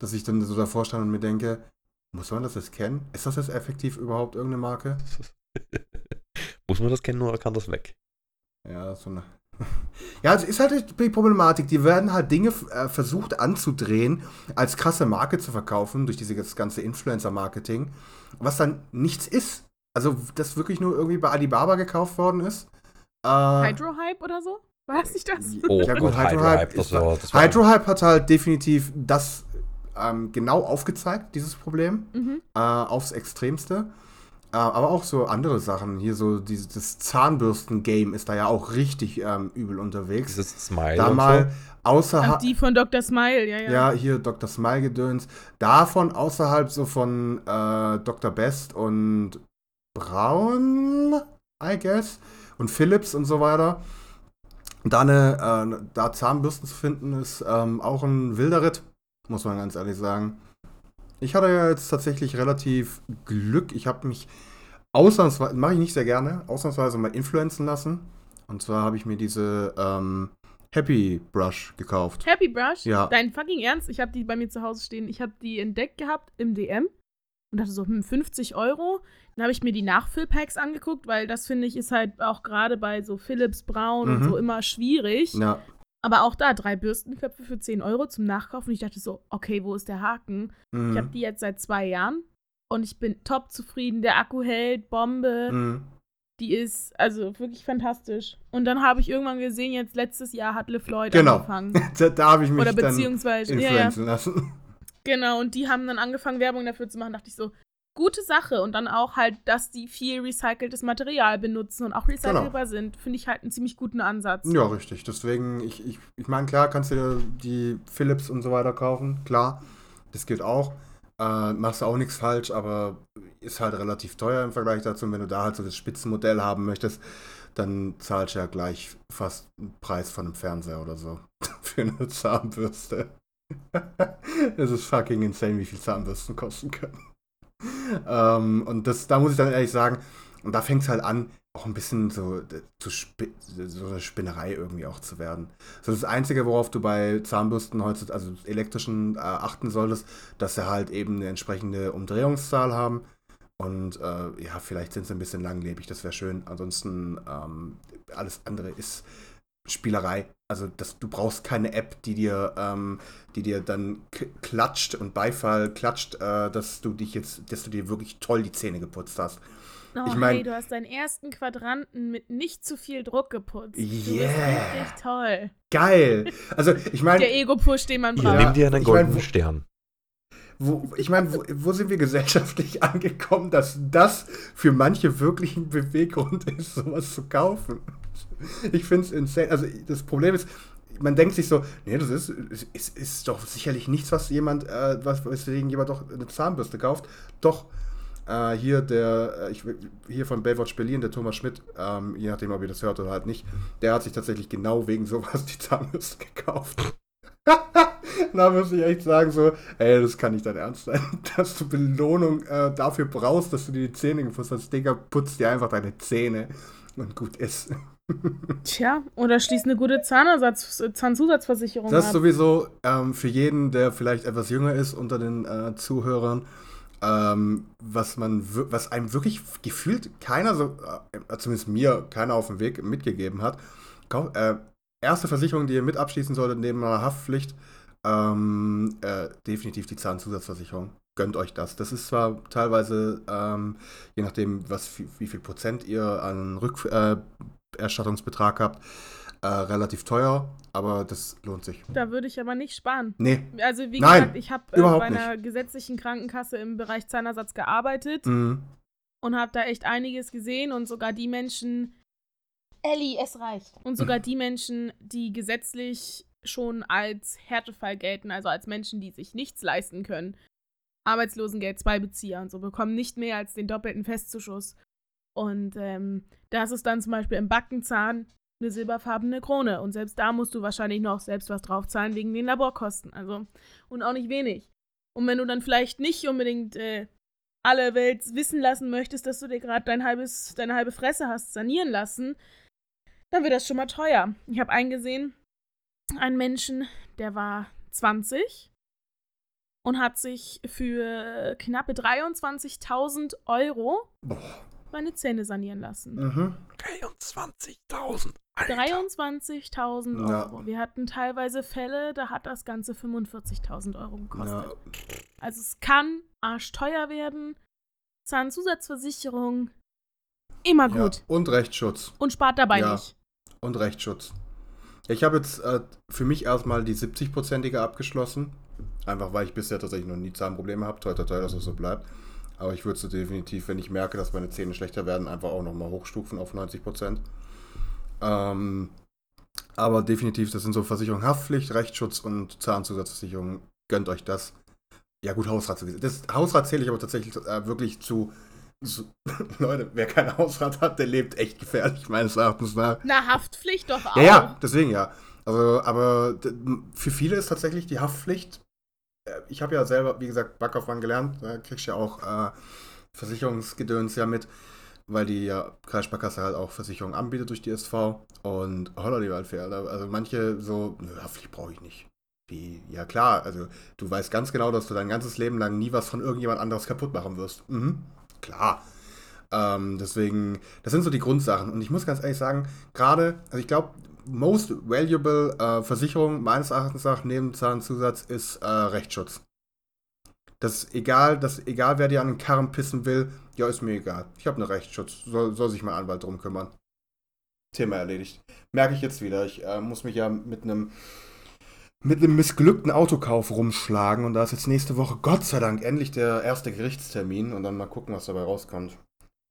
Dass ich dann so davor stand und mir denke, muss man das jetzt kennen? Ist das jetzt effektiv überhaupt irgendeine Marke? <laughs> Muss man das kennen oder kann das weg? Ja, so eine. <laughs> Ja, es ist halt die Problematik. Die werden halt Dinge äh, versucht anzudrehen, als krasse Marke zu verkaufen, durch dieses ganze Influencer-Marketing, was dann nichts ist. Also, das wirklich nur irgendwie bei Alibaba gekauft worden ist. Äh, Hydro-Hype oder so? War das nicht das? Oh Ja, gut, Hydro Hydro-Hype, Hydro-Hype hat halt definitiv das ähm, genau aufgezeigt, dieses Problem. Mhm. äh, aufs Extremste. Äh, aber auch so andere Sachen. Hier so dieses das Zahnbürsten-Game ist da ja auch richtig ähm, übel unterwegs. dieses Smile da und mal Ach, außerhalb. die von Dr. Smile, ja, ja. Ja, hier Dr. Smile gedöns. Davon außerhalb so von äh, Dr. Best und Braun, I guess. Und Philips und so weiter. Da, eine, äh, da Zahnbürsten zu finden, ist ähm, auch ein wilder Ritt, muss man ganz ehrlich sagen. Ich hatte ja jetzt tatsächlich relativ Glück. Ich habe mich ausnahmsweise, mache ich nicht sehr gerne, ausnahmsweise mal influenzen lassen. Und zwar habe ich mir diese ähm, Happy Brush gekauft. Happy Brush? Ja. Dein fucking Ernst? Ich habe die bei mir zu Hause stehen. Ich habe die entdeckt gehabt im DM und dachte so, hm, 50 Euro. Dann habe ich mir die Nachfüllpacks angeguckt, weil das finde ich ist halt auch gerade bei so Philips Braun und Mhm. so immer schwierig. Ja, Aber auch da drei Bürstenköpfe für 10 Euro zum Nachkaufen. Und ich dachte so, okay, wo ist der Haken? mhm. Ich habe die jetzt seit zwei Jahren und ich bin top zufrieden. Der Akku hält, Bombe. Mhm. Die ist also wirklich fantastisch. Und dann habe ich irgendwann gesehen, jetzt letztes Jahr hat LeFloid Genau. angefangen. <laughs> Da, da habe ich mich Oder dann beziehungsweise, ja, ja, influenzen lassen. genau. Und die haben dann angefangen, Werbung dafür zu machen. Dachte ich so, gute Sache. Und dann auch halt, dass die viel recyceltes Material benutzen und auch recycelbar genau. sind, finde ich halt einen ziemlich guten Ansatz. Ja, richtig. Deswegen, ich, ich, ich meine, klar kannst du dir die Philips und so weiter kaufen, klar. Das geht auch. Äh, machst du auch nichts falsch, aber ist halt relativ teuer im Vergleich dazu. Und wenn du da halt so das Spitzenmodell haben möchtest, dann zahlst du ja gleich fast einen Preis von einem Fernseher oder so <laughs> für eine Zahnbürste. <laughs> Es ist fucking insane, wie viel Zahnbürsten kosten können. Ähm, und das, da muss ich dann ehrlich sagen, und da fängt es halt an, auch ein bisschen so, zu so eine Spinnerei irgendwie auch zu werden. So das Einzige, worauf du bei Zahnbürsten heutzutage, also elektrischen, äh, achten solltest, dass sie halt eben eine entsprechende Umdrehungszahl haben. Und äh, ja, vielleicht sind sie ein bisschen langlebig, das wäre schön. Ansonsten ähm, alles andere ist Spielerei. Also das, du brauchst keine App, die dir, ähm, die dir dann klatscht und Beifall klatscht, äh, dass du dich jetzt, dass du dir wirklich toll die Zähne geputzt hast. Oh, ich mein, hey, du hast deinen ersten Quadranten mit nicht zu viel Druck geputzt. Yeah. Du richtig toll. Geil. Also, ich meine. Der Ego-Push, den man braucht. Ja, nimm dir einen goldenen ich mein, Stern. Wo, ich meine, wo, wo, sind wir gesellschaftlich <laughs> angekommen, dass das für manche wirklich ein Beweggrund ist, sowas zu kaufen? Ich finde es insane. Also, das Problem ist, man denkt sich so, nee, das ist, ist, ist doch sicherlich nichts, was jemand, äh, was, weswegen jemand doch eine Zahnbürste kauft. Doch, äh, hier der, äh, ich, hier von Baywatch Berlin, der Thomas Schmidt, ähm, je nachdem, ob ihr das hört oder halt nicht, der hat sich tatsächlich genau wegen sowas die Zahnbürste gekauft. <laughs> da muss ich echt sagen, so, ey, das kann nicht dein Ernst sein, <laughs> dass du Belohnung äh, dafür brauchst, dass du dir die Zähne geputzt hast. Digga, putzt dir einfach deine Zähne und gut ist. <laughs> Tja, oder schließ eine gute Zahnersatz, Zahnzusatzversicherung Das ist sowieso ähm, für jeden, der vielleicht etwas jünger ist unter den äh, Zuhörern, ähm, was man, was einem wirklich gefühlt keiner so, äh, zumindest mir keiner auf dem Weg mitgegeben hat. Äh, erste Versicherung, die ihr mit abschließen solltet neben einer Haftpflicht, ähm, äh, definitiv die Zahnzusatzversicherung. Gönnt euch das. Das ist zwar teilweise, ähm, je nachdem, was, wie, viel Prozent ihr an Rückerstattungsbetrag äh, habt, äh, relativ teuer, aber das lohnt sich. Da würde ich aber nicht sparen. Nee. Also wie Nein, gesagt, ich habe äh, bei einer nicht. gesetzlichen Krankenkasse im Bereich Zahnersatz gearbeitet mhm. und habe da echt einiges gesehen und sogar die Menschen. Ellie, es reicht. Und sogar die Menschen, die gesetzlich schon als Härtefall gelten, also als Menschen, die sich nichts leisten können, Arbeitslosengeld 2 Bezieher und so, bekommen nicht mehr als den doppelten Festzuschuss. Und ähm, das ist dann zum Beispiel im Backenzahn eine silberfarbene Krone. Und selbst da musst du wahrscheinlich noch selbst was draufzahlen wegen den Laborkosten. Also, und auch nicht wenig. Und wenn du dann vielleicht nicht unbedingt äh, alle Welt wissen lassen möchtest, dass du dir gerade dein deine halbe Fresse hast sanieren lassen, dann wird das schon mal teuer. Ich habe eingesehen, einen Menschen, der war 20 und hat sich für knappe 23.000 Euro Boah meine Zähne sanieren lassen. Mhm. 23.000. 23.000 Euro. Ja. Wir hatten teilweise Fälle, da hat das Ganze 45.000 Euro gekostet. Ja. Also es kann arschteuer werden. Zahnzusatzversicherung, immer gut. Ja. Und Rechtsschutz. Und spart dabei nicht. Und Rechtsschutz. Ich habe jetzt äh, für mich erstmal die 70-prozentige abgeschlossen. Einfach weil ich bisher tatsächlich noch nie Zahnprobleme habe. Toi, toi, toi, dass es so bleibt. Aber ich würde es definitiv, wenn ich merke, dass meine Zähne schlechter werden, einfach auch nochmal hochstufen auf 90 Prozent. Ähm, aber definitiv, das sind so Versicherung Haftpflicht, Rechtsschutz und Zahnzusatzversicherung. Gönnt euch das. Ja, gut, Hausrat. Das Hausrat zähle ich aber tatsächlich äh, wirklich zu. Zu <laughs> Leute, wer kein Hausrat hat, der lebt echt gefährlich, meines Erachtens nach. Na, Haftpflicht doch auch. Ja, ja, deswegen ja. Also, aber für viele ist tatsächlich die Haftpflicht äh, ich habe ja selber, wie gesagt, Backkaufmann gelernt, da kriegst du ja auch äh, Versicherungsgedöns ja mit, weil die ja Kreissparkasse halt auch Versicherungen anbietet durch die SV und holla die Waldfee, Also manche so, nö, Haftpflicht brauche ich nicht. Wie, ja klar, also du weißt ganz genau, dass du dein ganzes Leben lang nie was von irgendjemand anderes kaputt machen wirst. Mhm, klar. Ähm, deswegen, das sind so die Grundsachen. Und ich muss ganz ehrlich sagen, gerade, also ich glaube, most valuable äh, Versicherung meines Erachtens nach neben Zahnzusatz ist äh, Rechtsschutz. Das ist egal, das, egal wer dir an den Karren pissen will, ja, ist mir egal. Ich habe einen Rechtsschutz. Soll, soll sich mein Anwalt drum kümmern. Thema erledigt. Merke ich jetzt wieder. Ich äh, muss mich ja mit einem mit einem missglückten Autokauf rumschlagen und da ist jetzt nächste Woche Gott sei Dank endlich der erste Gerichtstermin und dann mal gucken, was dabei rauskommt.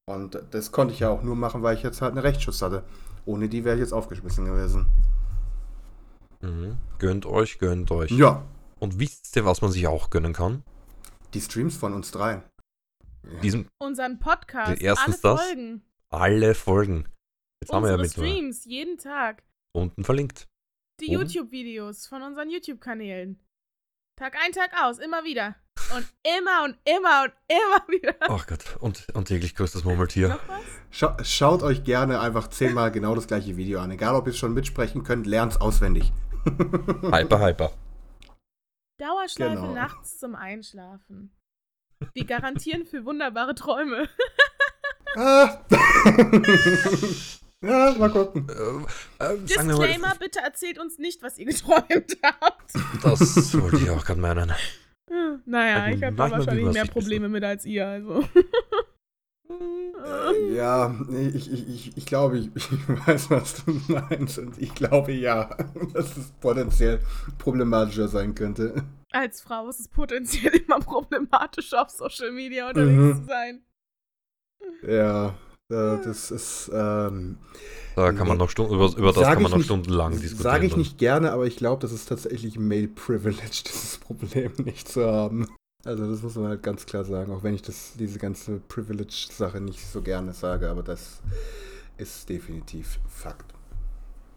Und das konnte ich ja auch nur machen, weil ich jetzt halt eine Rechtsschuss hatte. Ohne die wäre ich jetzt aufgeschmissen gewesen. Mhm. Gönnt euch, gönnt euch. Ja, Und wisst ihr, was man sich auch gönnen kann? die Streams von uns dreien. Diesen Unseren Podcast, Erstens alle das. Folgen, alle Folgen. Jetzt haben wir ja unsere mit Streams, jeden Tag. unten verlinkt. Die? YouTube-Videos von unseren YouTube-Kanälen. Tag ein, Tag aus, immer wieder. Und immer und immer und immer wieder. Ach Gott. Und, und täglich größtes Murmeltier. Scha schaut euch gerne einfach zehnmal genau das gleiche Video an. Egal, ob ihr es schon mitsprechen könnt, lernt es auswendig. <laughs> Hyper, hyper. Dauerschleife Genau. nachts zum Einschlafen. Wir garantieren für wunderbare Träume. Ah. <laughs> <laughs> ja, mal gucken. Äh, äh, sagen wir mal, Disclaimer, bitte erzählt uns nicht, was ihr geträumt <laughs> habt. das wollte ich auch gerade meinen. Hm, Naja, Also ich habe da wahrscheinlich mehr Probleme mit als ihr, also. Äh, ja, ich, ich, ich, ich glaube, ich, ich weiß, was du meinst. Und ich glaube ja, <laughs> dass es potenziell problematischer sein könnte. Als Frau ist es potenziell <laughs> immer problematisch, auf Social Media unterwegs Mhm. zu sein. Ja, das ist. Ähm, Da kann man noch Stunden, über, über das kann man noch nicht- stundenlang diskutieren. Sage ich nicht gerne, aber ich glaube, das ist tatsächlich Male Privilege, <laughs> dieses Problem nicht zu haben. Also das muss man halt ganz klar sagen, auch wenn ich das, diese ganze Privilege-Sache nicht so gerne sage, aber das ist definitiv Fakt.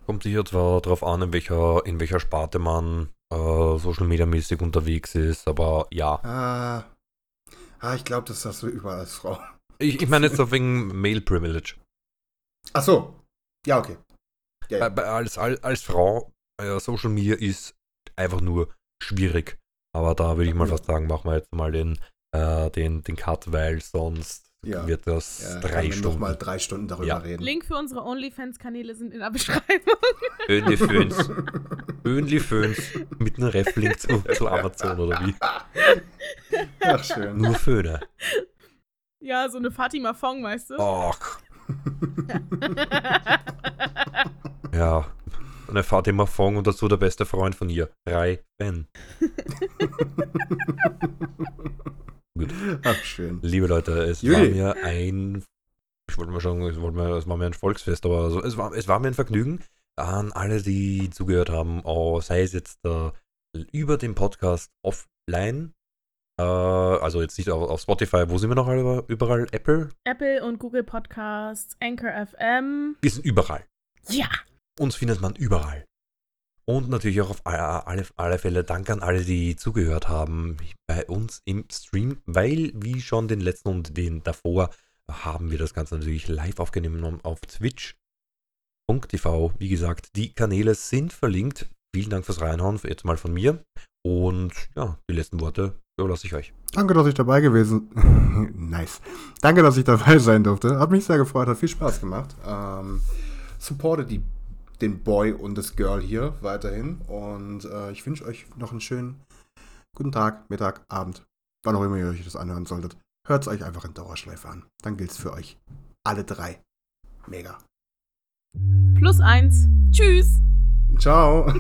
Kommt sicher zwar darauf an, in welcher, in welcher Sparte man äh, Social Media mäßig unterwegs ist, aber ja. Ah, ah ich glaube, das hast du überall als Frau. Ich, ich meine jetzt auf wegen Male Privilege. Ach so, ja, okay. Ja, ja. Bei, bei, als, als, als Frau, äh, Social Media ist einfach nur schwierig. Aber da würde ich mal fast sagen, machen wir jetzt mal den, äh, den, den Cut, weil sonst Ja. wird das Ja, drei kann man Stunden. mal drei Stunden darüber Ja. reden. Link für unsere OnlyFans-Kanäle sind in der Beschreibung. Onlyfans. <laughs> Onlyfans mit einem Ref-Link zu, zu Amazon oder wie? Ach, schön. Nur Föhne. Ja, so eine Fatima Fong, weißt du? Ach, <laughs> ja. Eine Fatima Fong und dazu der beste Freund von ihr. Rai Ben. <laughs> Gut. Ach, schön. Liebe Leute, es Juli. war mir ein, ich wollte mal sagen, es, wollte mal, es war mir ein Volksfest, aber also, es, war, es war mir ein Vergnügen an alle, die zugehört haben, auch, sei es jetzt äh, über den Podcast offline, also jetzt nicht auf, auf Spotify, wo sind wir noch überall? Apple? Apple und Google Podcasts, Anchor FM. Wir sind überall. Ja! Uns findet man überall. Und natürlich auch auf alle, alle, alle Fälle Dank an alle, die zugehört haben bei uns im Stream, weil wie schon den letzten und den davor haben wir das Ganze natürlich live aufgenommen auf twitch.tv. Wie gesagt, die Kanäle sind verlinkt. Vielen Dank fürs Reinhauen, jetzt mal von mir. Und ja, die letzten Worte überlasse ich euch. Danke, dass ich dabei gewesen <laughs> Nice. Danke, dass ich dabei sein durfte. Hat mich sehr gefreut, hat viel Spaß gemacht. Ähm, supportet die, den Boy und das Girl hier weiterhin. Und äh, ich wünsche euch noch einen schönen guten Tag, Mittag, Abend. Wann auch immer ihr euch das anhören solltet. Hört es euch einfach in Dauerschleife an. Dann gilt es für euch. Alle drei. Mega. Plus eins. Tschüss! Ciao.